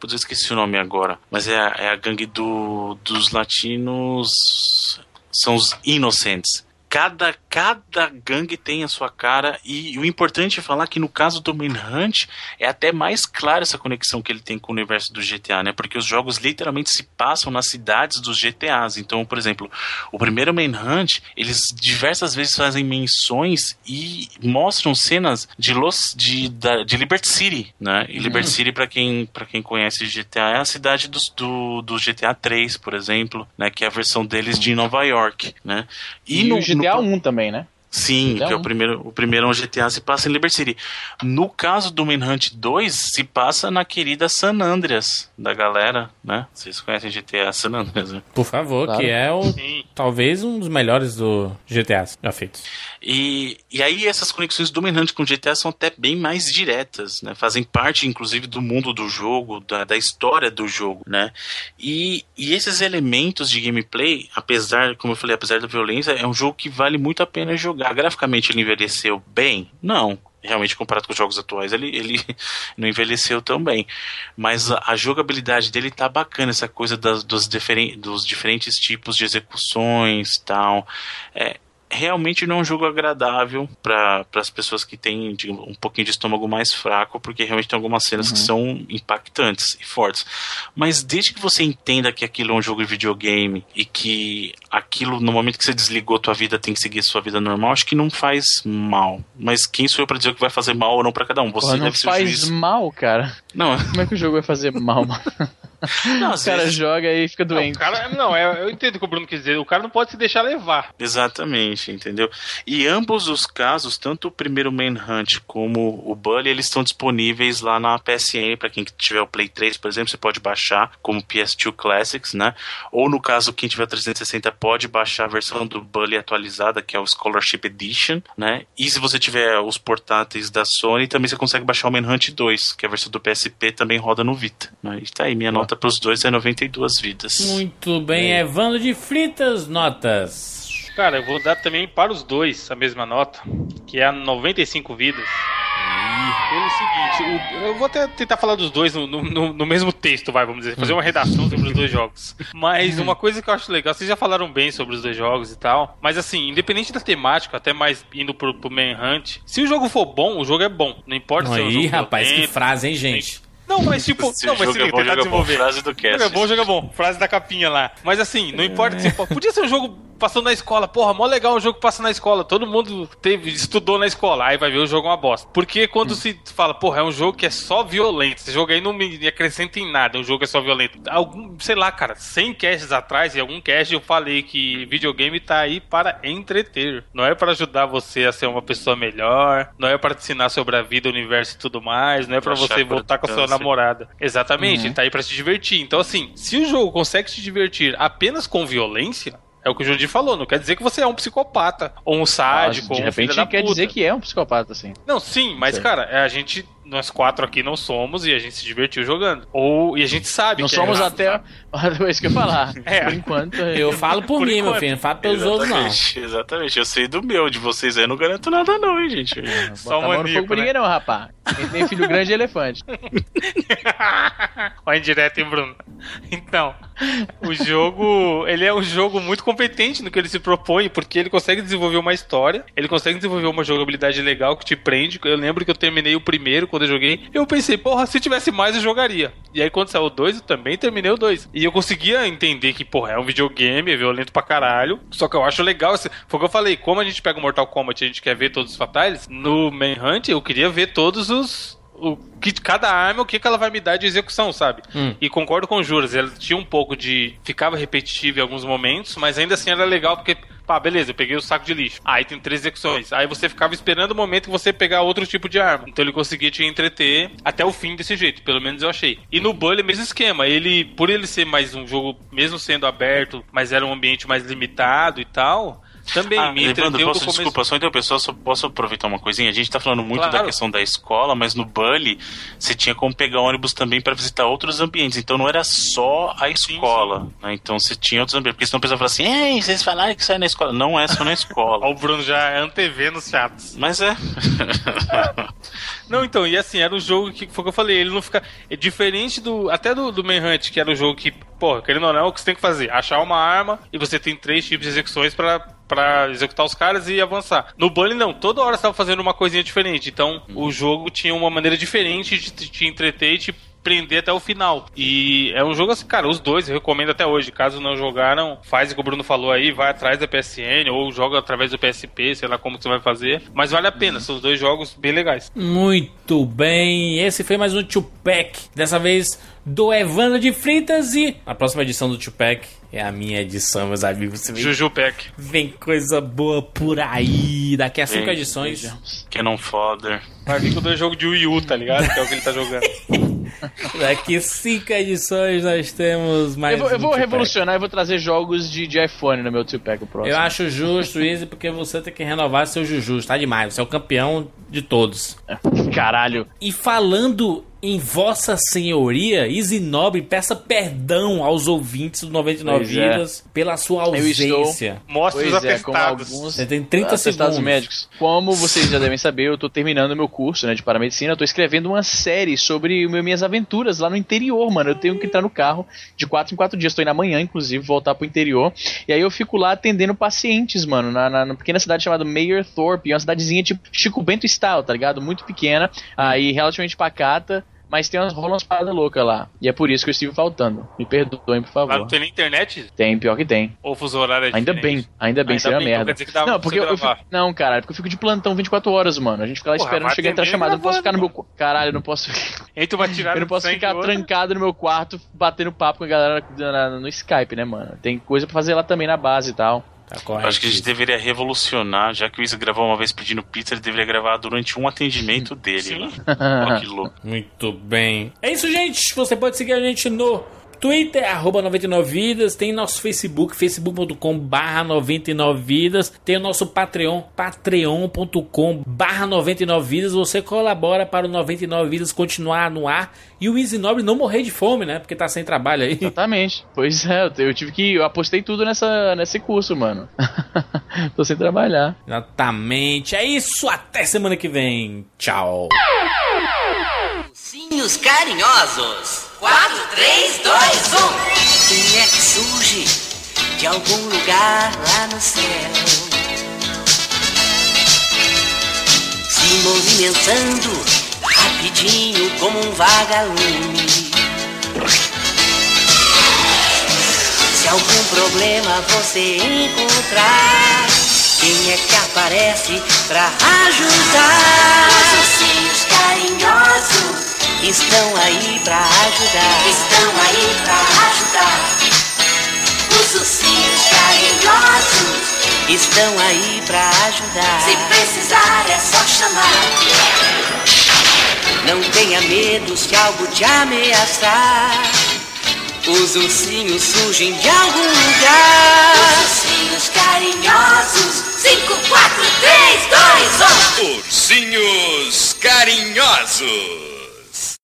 Putz, eu esqueci o nome agora. Mas é a, é a gangue do, dos latinos. São os Innocents. Cada, cada gangue tem a sua cara e o importante é falar que no caso do Manhunt é até mais clara essa conexão que ele tem com o universo do GTA, né? Porque os jogos literalmente se passam nas cidades dos GTAs. Então, por exemplo, o primeiro Manhunt, eles diversas vezes fazem menções e mostram cenas de Los de, da, de Liberty City, né? E Liberty City para quem para quem conhece GTA é a cidade dos, do, do GTA 3, por exemplo, né? Que é a versão deles de Nova York, né? E, no- no- 1 também, né? Sim, GTA que é o primeiro, o primeiro é um GTA se passa em Liberty City. No caso do Manhunt 2, se passa na querida San Andreas da galera, né? Vocês conhecem GTA San Andreas, né? Por favor, Claro. que é o Sim. talvez um dos melhores do GTA já feitos. E, e aí essas conexões do Manhunt com o GTA são até bem mais diretas, né? Fazem parte, inclusive, do mundo do jogo, da, da história do jogo, né? E, e esses elementos de gameplay, apesar, como eu falei, apesar da violência, é um jogo que vale muito a pena jogar. Graficamente ele envelheceu bem? Não. Realmente, comparado com os jogos atuais, ele, ele [laughs] não envelheceu tão bem. Mas a, a jogabilidade dele tá bacana, essa coisa das, dos, dos diferentes tipos de execuções tal. É, realmente não é um jogo agradável para as pessoas que têm digamos, um pouquinho de estômago mais fraco, porque realmente tem algumas cenas que são impactantes e fortes. Mas desde que você entenda que aquilo é um jogo de videogame e que aquilo, no momento que você desligou tua vida, tem que seguir sua vida normal, acho que não faz mal. Mas quem sou eu para dizer o que vai fazer mal ou não para cada um? Você Porra, não deve ser o faz mal, cara. Não, Como é que o jogo vai fazer mal, [laughs] mano? Não O cara vezes- joga e fica Não, doente. o cara, não, é- eu entendo o que o Bruno quis dizer. O cara não pode se deixar levar. Exatamente, entendeu? E ambos os casos, tanto o primeiro Manhunt como o Bully, eles estão disponíveis lá na PSN, para quem tiver o Play 3, por exemplo, você pode baixar como PS2 Classics, né? Ou no caso, quem tiver 360 pode baixar a versão do Bully atualizada, que é o Scholarship Edition, né? E se você tiver os portáteis da Sony, também você consegue baixar o Manhunt 2, que é a versão do PSP também roda no Vita. Né? E tá aí, minha nota pros dois é 92 vidas. Muito bem, Evandro de Fritas, notas. Cara, eu vou dar também para os dois a mesma nota, que é a 95 vidas. Pelo seguinte, o- eu vou até tentar falar dos dois no, no- no- mesmo texto, vai, vamos dizer, fazer uma redação sobre os dois [laughs] jogos. Mas uma coisa que eu acho legal, vocês já falaram bem sobre os dois jogos e tal, mas assim, independente da temática, até mais indo pro, pro Manhunt, se o jogo for bom, o jogo é bom. Não importa se é um Aí, rapaz, que frase, hein, gente? Não, mas tipo, Se não, mas se é liga, tentar jogo é bom. desenvolver. Frase do cast. Jogo é bom, jogo é bom. Frase da capinha lá. Mas assim, não importa se. Podia ser um jogo passando na escola. Porra, mó legal um jogo que passa na escola. Todo mundo teve, estudou na escola. Aí vai ver o jogo é uma bosta. Porque quando se fala, porra, é um jogo que é só violento. Esse jogo aí não me acrescenta em nada. Um jogo que é só violento. Algum, sei lá, cara, 100 casts atrás, em algum cast eu falei que videogame tá aí para entreter. Não é para ajudar você a ser uma pessoa melhor. Não é para te ensinar sobre a vida, o universo e tudo mais. Não é para você voltar com a sua câncer. Namorada. Exatamente, ele tá aí pra se divertir. Então, assim, se o jogo consegue te divertir apenas com violência, é o que o Jundi falou, não quer dizer que você é um psicopata, ou um sádico, de ou um repente filho da quer puta. dizer que é um psicopata, assim. Não, sim, mas, Sim. cara, é, a gente nós quatro aqui não somos e a gente se divertiu jogando. Ou, e a gente sabe Não que somos é, até. [laughs] É isso que eu ia falar. [laughs] É. Por enquanto. Eu falo por, Por mim, meu enquanto. filho. Não falo pelos outros, não. Exatamente. Eu sei do meu, de vocês aí eu não garanto nada não, hein, gente. Só Bota um fogo maníaco, pra né? ninguém, não, rapaz. Quem tem filho grande é elefante. [laughs] Olha indireto, hein, Bruno? Então, o jogo, ele é um jogo muito competente no que ele se propõe, porque ele consegue desenvolver uma história, ele consegue desenvolver uma jogabilidade legal que te prende. Eu lembro que eu terminei o primeiro quando eu joguei, eu pensei, porra, se tivesse mais eu jogaria. E aí quando saiu o 2, eu também terminei o 2. E eu conseguia entender que, porra, é um videogame, é violento pra caralho. Só que eu acho legal, esse- foi o que eu falei, como a gente pega o Mortal Kombat e a gente quer ver todos os fatales, no Manhunt eu queria ver todos os o que cada arma, o que, que ela vai me dar de execução, sabe? Hum. E concordo com o Juras, ela tinha um pouco de. ficava repetitivo em alguns momentos, mas ainda assim era legal porque. Pá, beleza, eu peguei o saco de lixo. Aí tem três execuções. Aí você ficava esperando o momento que você pegar outro tipo de arma. Então ele conseguia te entreter até o fim desse jeito, pelo menos eu achei. E no Bully, mesmo esquema. Ele, por ele ser mais um jogo, mesmo sendo aberto, mas era um ambiente mais limitado e tal, também Ah, me Evandro, posso, começo. desculpa, só interromper, só, só posso aproveitar uma coisinha? A gente tá falando muito Claro. da questão da escola, mas no Bully você tinha como pegar ônibus também para visitar outros ambientes, então não era só a escola, né? Então você tinha outros ambientes, porque senão o pessoal fala assim, ei, vocês falaram que sai na escola. Não é só na [laughs] escola. Ó, o Bruno já antevendo os chatos. mas é. [laughs] Não, então, e assim, era um jogo que foi o que eu falei, ele não fica. É diferente do. Até do, do Manhunt, que era um jogo que, porra, querendo ou não, é o que você tem que fazer? Achar uma arma e você tem três tipos de execuções pra, pra executar os caras e avançar. No Bully, não, toda hora você tava fazendo uma coisinha diferente. Então, o jogo tinha uma maneira diferente de te entreter e te prender até o final. E é um jogo assim, cara, os dois eu recomendo até hoje. Caso não jogaram, faz o que o Bruno falou aí, vai atrás da PSN ou joga através do PSP, sei lá como que você vai fazer. Mas vale a pena, são os dois jogos bem legais. Muito bem, esse foi mais um Tupac, dessa vez do Evandro de Fritas e a próxima edição do Tupac é a minha edição, meus amigos. Você vê- Juju Peck. Vem coisa boa por aí, daqui a cinco Vem, edições. Canon Fodder. Vai vir com dois jogos de Wii U, tá ligado? Que é o que ele tá jogando. [laughs] Daqui a cinco edições nós temos mais Eu vou, eu vou revolucionar e vou trazer jogos de, de iPhone no meu two-pack o próximo. Eu acho justo, Easy, porque você tem que renovar seu Juju, tá demais. Você é o campeão de todos. [laughs] Caralho. E falando em Vossa Senhoria, Easy Nobre, peça perdão aos ouvintes do 99 Pois é. Vidas pela sua ausência. Mostra os é, com atestados. alguns Você tem 30 atestados segundos. médicos. Como vocês já devem saber, eu tô terminando meu curso né, de paramedicina, eu tô escrevendo uma série sobre minhas aventuras lá no interior, mano. Eu tenho que entrar no carro de 4 em 4 dias. Tô indo amanhã, inclusive, voltar pro interior. E aí eu fico lá atendendo pacientes, mano, na, na, na pequena cidade chamada Mayerthorpe, é uma cidadezinha tipo Chico Bento Style, tá ligado? Muito pequena, aí relativamente pacata. Mas tem umas, rolam umas paradas loucas lá. E é por isso que eu estive faltando. Me perdoem, por favor. não tem nem internet? Tem, pior que tem. Ou fuso horário é Ainda diferente? bem, ainda bem, Ainda seria bem, então merda. dava não, pra porque eu fico, não, cara, porque eu fico de plantão 24 horas, mano. A gente fica lá Porra, esperando vai chegar entrar chamada. Eu não posso ficar no meu caralho, eu não posso Entre uma tirada eu não posso ficar trancado no meu quarto batendo papo com a galera na- no Skype, né, mano? Tem coisa pra fazer lá também na base e tal. Tá acho que a gente deveria revolucionar, já que o Isa gravou uma vez pedindo pizza, ele deveria gravar durante um atendimento [laughs] dele lá. Ó, que louco. Muito bem. É isso, gente. Você pode seguir a gente no Twitter, arroba 99vidas. Tem nosso Facebook, facebook.com barra 99vidas. Tem o nosso Patreon, patreon.com barra 99vidas. Você colabora para o 99vidas continuar no ar. E o Easy Nobre não morrer de fome, né? Porque tá sem trabalho aí. Exatamente. Pois é, eu, eu tive que. Eu apostei tudo nessa, nesse curso, mano. [laughs] Tô sem trabalhar. Exatamente. É isso. Até semana que vem. Tchau. Ursinhos carinhosos. 4, 3, 2, 1. Quem é que surge de algum lugar lá no céu? Se movimentando rapidinho como um vagalume. Se algum problema você encontrar, quem é que aparece pra ajudar? Os ursinhos carinhosos estão aí pra ajudar. Estão aí pra ajudar. Os ursinhos carinhosos estão aí pra ajudar. Se precisar é só chamar. Não tenha medo se algo te ameaçar. Os ursinhos surgem de algum lugar. Os ursinhos carinhosos. 5, 4, 3, 2, 1. Ursinhos carinhosos.